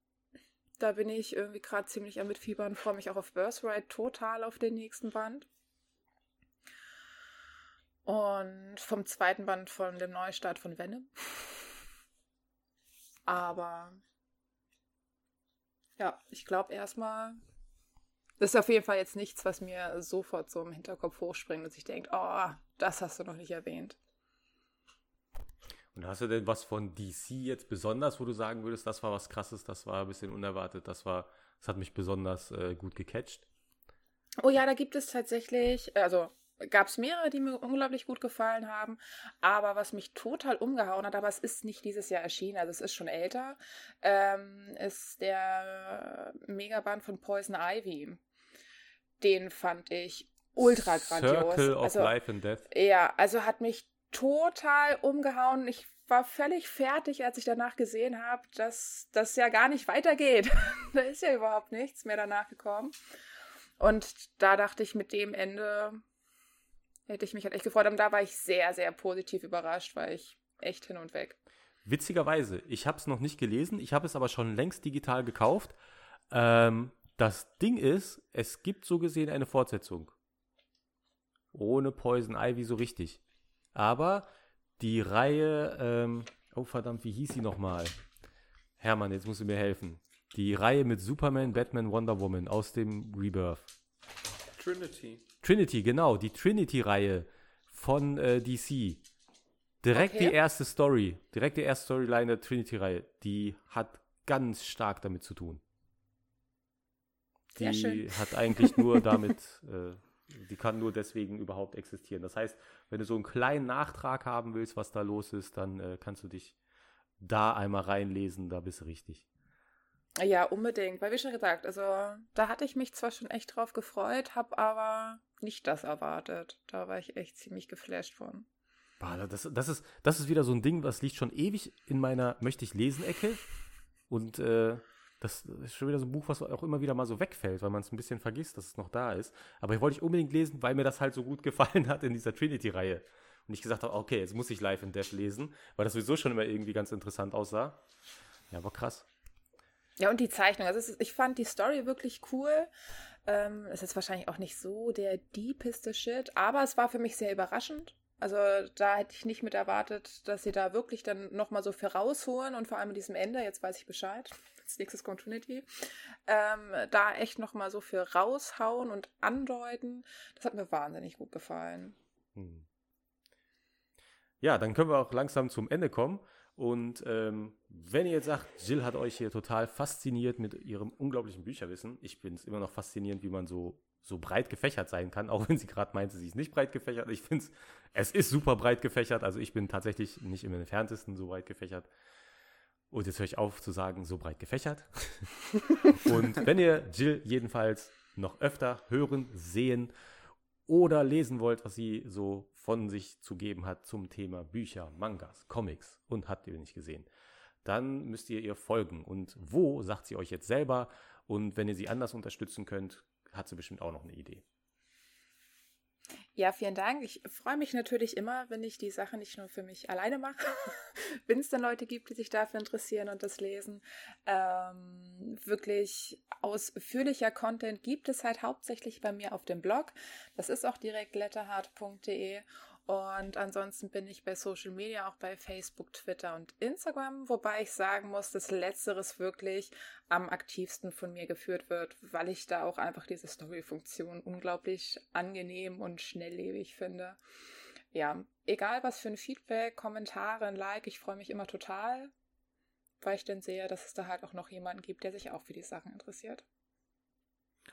Da bin ich irgendwie gerade ziemlich am Mitfiebern, freue mich auch auf Birthright total auf den nächsten Band. Und vom zweiten Band von dem Neustart von Venom. Aber ja, ich glaube erstmal, das ist auf jeden Fall jetzt nichts, was mir sofort so im Hinterkopf hochspringt, dass ich denke, oh, das hast du noch nicht erwähnt. Und hast du denn was von DC jetzt besonders, wo du sagen würdest, das war was krasses, das war ein bisschen unerwartet, das war, das hat mich besonders äh, gut gecatcht? Oh ja, da gibt es tatsächlich, also gab es mehrere, die mir unglaublich gut gefallen haben. Aber was mich total umgehauen hat, aber es ist nicht dieses Jahr erschienen, also es ist schon älter, ähm, ist der Megaband von Poison Ivy. Den fand ich ultra grandios. Circle of also, Life and Death. Ja, also hat mich total umgehauen. Ich war völlig fertig, als ich danach gesehen habe, dass das ja gar nicht weitergeht. da ist ja überhaupt nichts mehr danach gekommen. Und da dachte ich, mit dem Ende hätte ich mich halt echt gefreut. Und da war ich sehr, sehr positiv überrascht, weil ich echt hin und weg. Witzigerweise, ich habe es noch nicht gelesen, ich habe es aber schon längst digital gekauft. Ähm, das Ding ist, es gibt so gesehen eine Fortsetzung. Ohne Poison Ivy so richtig. Aber die Reihe, ähm, oh verdammt, wie hieß sie nochmal? Hermann, jetzt musst du mir helfen. Die Reihe mit Superman, Batman, Wonder Woman aus dem Rebirth. Trinity. Trinity, genau, die Trinity-Reihe von äh, DC. Direkt okay. die erste Story, direkt die erste Storyline der Trinity-Reihe, die hat ganz stark damit zu tun. Die hat eigentlich nur damit, äh, die kann nur deswegen überhaupt existieren. Das heißt, wenn du so einen kleinen Nachtrag haben willst, was da los ist, dann äh, kannst du dich da einmal reinlesen, da bist du richtig. Ja, unbedingt. Weil wie schon gesagt, also da hatte ich mich zwar schon echt drauf gefreut, habe aber nicht das erwartet. Da war ich echt ziemlich geflasht von. Das, das, ist, das ist wieder so ein Ding, was liegt schon ewig in meiner Möchte ich lesen Ecke. Und äh, das ist schon wieder so ein Buch, was auch immer wieder mal so wegfällt, weil man es ein bisschen vergisst, dass es noch da ist. Aber ich wollte ich unbedingt lesen, weil mir das halt so gut gefallen hat in dieser Trinity-Reihe. Und ich gesagt habe, okay, jetzt muss ich Live in Death lesen, weil das sowieso schon immer irgendwie ganz interessant aussah. Ja, aber krass. Ja, und die Zeichnung. Also ist, ich fand die Story wirklich cool. Ähm, ist jetzt wahrscheinlich auch nicht so der deepeste Shit, aber es war für mich sehr überraschend. Also da hätte ich nicht mit erwartet, dass sie da wirklich dann nochmal so viel rausholen und vor allem in diesem Ende, jetzt weiß ich Bescheid, als nächstes kommt Trinity, ähm, da echt nochmal so viel raushauen und andeuten. Das hat mir wahnsinnig gut gefallen. Hm. Ja, dann können wir auch langsam zum Ende kommen. Und ähm, wenn ihr jetzt sagt, Jill hat euch hier total fasziniert mit ihrem unglaublichen Bücherwissen, ich bin es immer noch faszinierend, wie man so, so breit gefächert sein kann, auch wenn sie gerade meinte, sie ist nicht breit gefächert. Ich finde es, es ist super breit gefächert. Also ich bin tatsächlich nicht im entferntesten so breit gefächert. Und jetzt höre ich auf zu sagen, so breit gefächert. und wenn ihr Jill jedenfalls noch öfter hören, sehen oder lesen wollt, was sie so von sich zu geben hat zum Thema Bücher, Mangas, Comics und habt ihr nicht gesehen, dann müsst ihr ihr folgen. Und wo, sagt sie euch jetzt selber. Und wenn ihr sie anders unterstützen könnt, hat sie bestimmt auch noch eine Idee. Ja, vielen Dank. Ich freue mich natürlich immer, wenn ich die Sache nicht nur für mich alleine mache, wenn es dann Leute gibt, die sich dafür interessieren und das lesen. Ähm, wirklich ausführlicher Content gibt es halt hauptsächlich bei mir auf dem Blog. Das ist auch direkt letterhard.de und ansonsten bin ich bei Social Media auch bei Facebook, Twitter und Instagram, wobei ich sagen muss, dass letzteres wirklich am aktivsten von mir geführt wird, weil ich da auch einfach diese Story-Funktion unglaublich angenehm und schnelllebig finde. ja, egal was für ein Feedback, Kommentare, ein Like, ich freue mich immer total, weil ich dann sehe, dass es da halt auch noch jemanden gibt, der sich auch für die Sachen interessiert.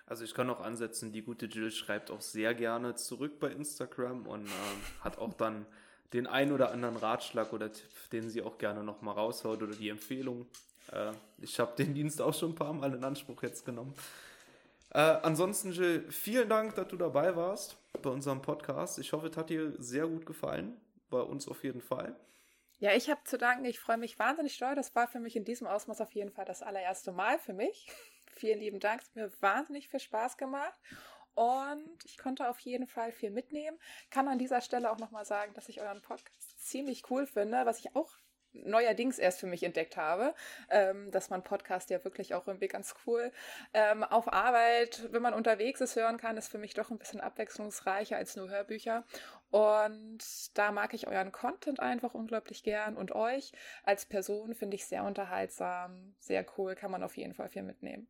Also ich kann auch ansetzen, die gute Jill schreibt auch sehr gerne zurück bei Instagram und äh, hat auch dann den ein oder anderen Ratschlag oder Tipp, den sie auch gerne nochmal raushaut oder die Empfehlung. Äh, ich habe den Dienst auch schon ein paar Mal in Anspruch jetzt genommen. Äh, ansonsten, Jill, vielen Dank, dass du dabei warst bei unserem Podcast. Ich hoffe, es hat dir sehr gut gefallen. Bei uns auf jeden Fall. Ja, ich habe zu danken. Ich freue mich wahnsinnig doll. Das war für mich in diesem Ausmaß auf jeden Fall das allererste Mal für mich. Vielen lieben Dank. Es hat mir wahnsinnig viel Spaß gemacht. Und ich konnte auf jeden Fall viel mitnehmen. Kann an dieser Stelle auch nochmal sagen, dass ich euren Podcast ziemlich cool finde, was ich auch neuerdings erst für mich entdeckt habe, ähm, dass man Podcast ja wirklich auch irgendwie ganz cool ähm, auf Arbeit, wenn man unterwegs ist, hören kann, ist für mich doch ein bisschen abwechslungsreicher als nur Hörbücher. Und da mag ich euren Content einfach unglaublich gern und euch als Person finde ich sehr unterhaltsam, sehr cool, kann man auf jeden Fall viel mitnehmen.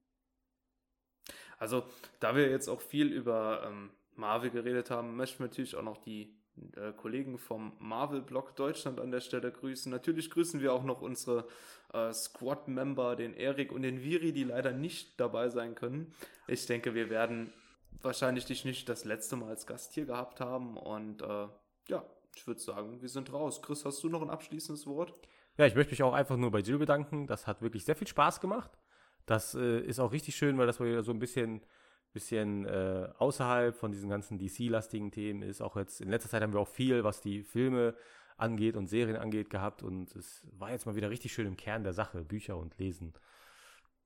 Also, da wir jetzt auch viel über ähm, Marvel geredet haben, möchten wir natürlich auch noch die äh, Kollegen vom Marvel-Blog Deutschland an der Stelle grüßen. Natürlich grüßen wir auch noch unsere äh, Squad-Member, den Erik und den Viri, die leider nicht dabei sein können. Ich denke, wir werden wahrscheinlich dich nicht das letzte Mal als Gast hier gehabt haben. Und äh, ja, ich würde sagen, wir sind raus. Chris, hast du noch ein abschließendes Wort? Ja, ich möchte mich auch einfach nur bei Jill bedanken. Das hat wirklich sehr viel Spaß gemacht. Das äh, ist auch richtig schön, weil das mal wieder so ein bisschen, bisschen äh, außerhalb von diesen ganzen DC-lastigen Themen ist. Auch jetzt in letzter Zeit haben wir auch viel, was die Filme angeht und Serien angeht, gehabt. Und es war jetzt mal wieder richtig schön im Kern der Sache, Bücher und Lesen.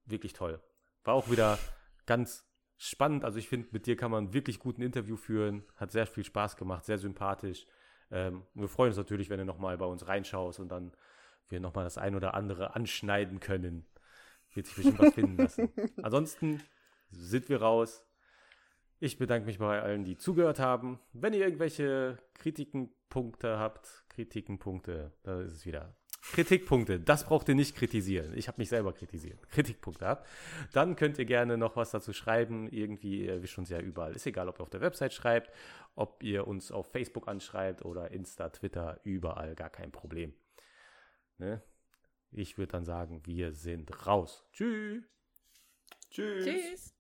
Wirklich toll. War auch wieder ganz spannend. Also ich finde, mit dir kann man wirklich gut ein Interview führen. Hat sehr viel Spaß gemacht, sehr sympathisch. Ähm, wir freuen uns natürlich, wenn du nochmal bei uns reinschaust und dann wir nochmal das ein oder andere anschneiden können. Wird sich bestimmt was finden lassen. Ansonsten sind wir raus. Ich bedanke mich bei allen, die zugehört haben. Wenn ihr irgendwelche Kritikenpunkte habt, Kritikenpunkte, da ist es wieder. Kritikpunkte, das braucht ihr nicht kritisieren. Ich habe mich selber kritisiert. Kritikpunkte habt. Dann könnt ihr gerne noch was dazu schreiben. Irgendwie, ihr wisst uns ja überall. Ist egal, ob ihr auf der Website schreibt, ob ihr uns auf Facebook anschreibt oder Insta, Twitter, überall, gar kein Problem. Ne? Ich würde dann sagen, wir sind raus. Tschüss. Tschüss. Tschüss.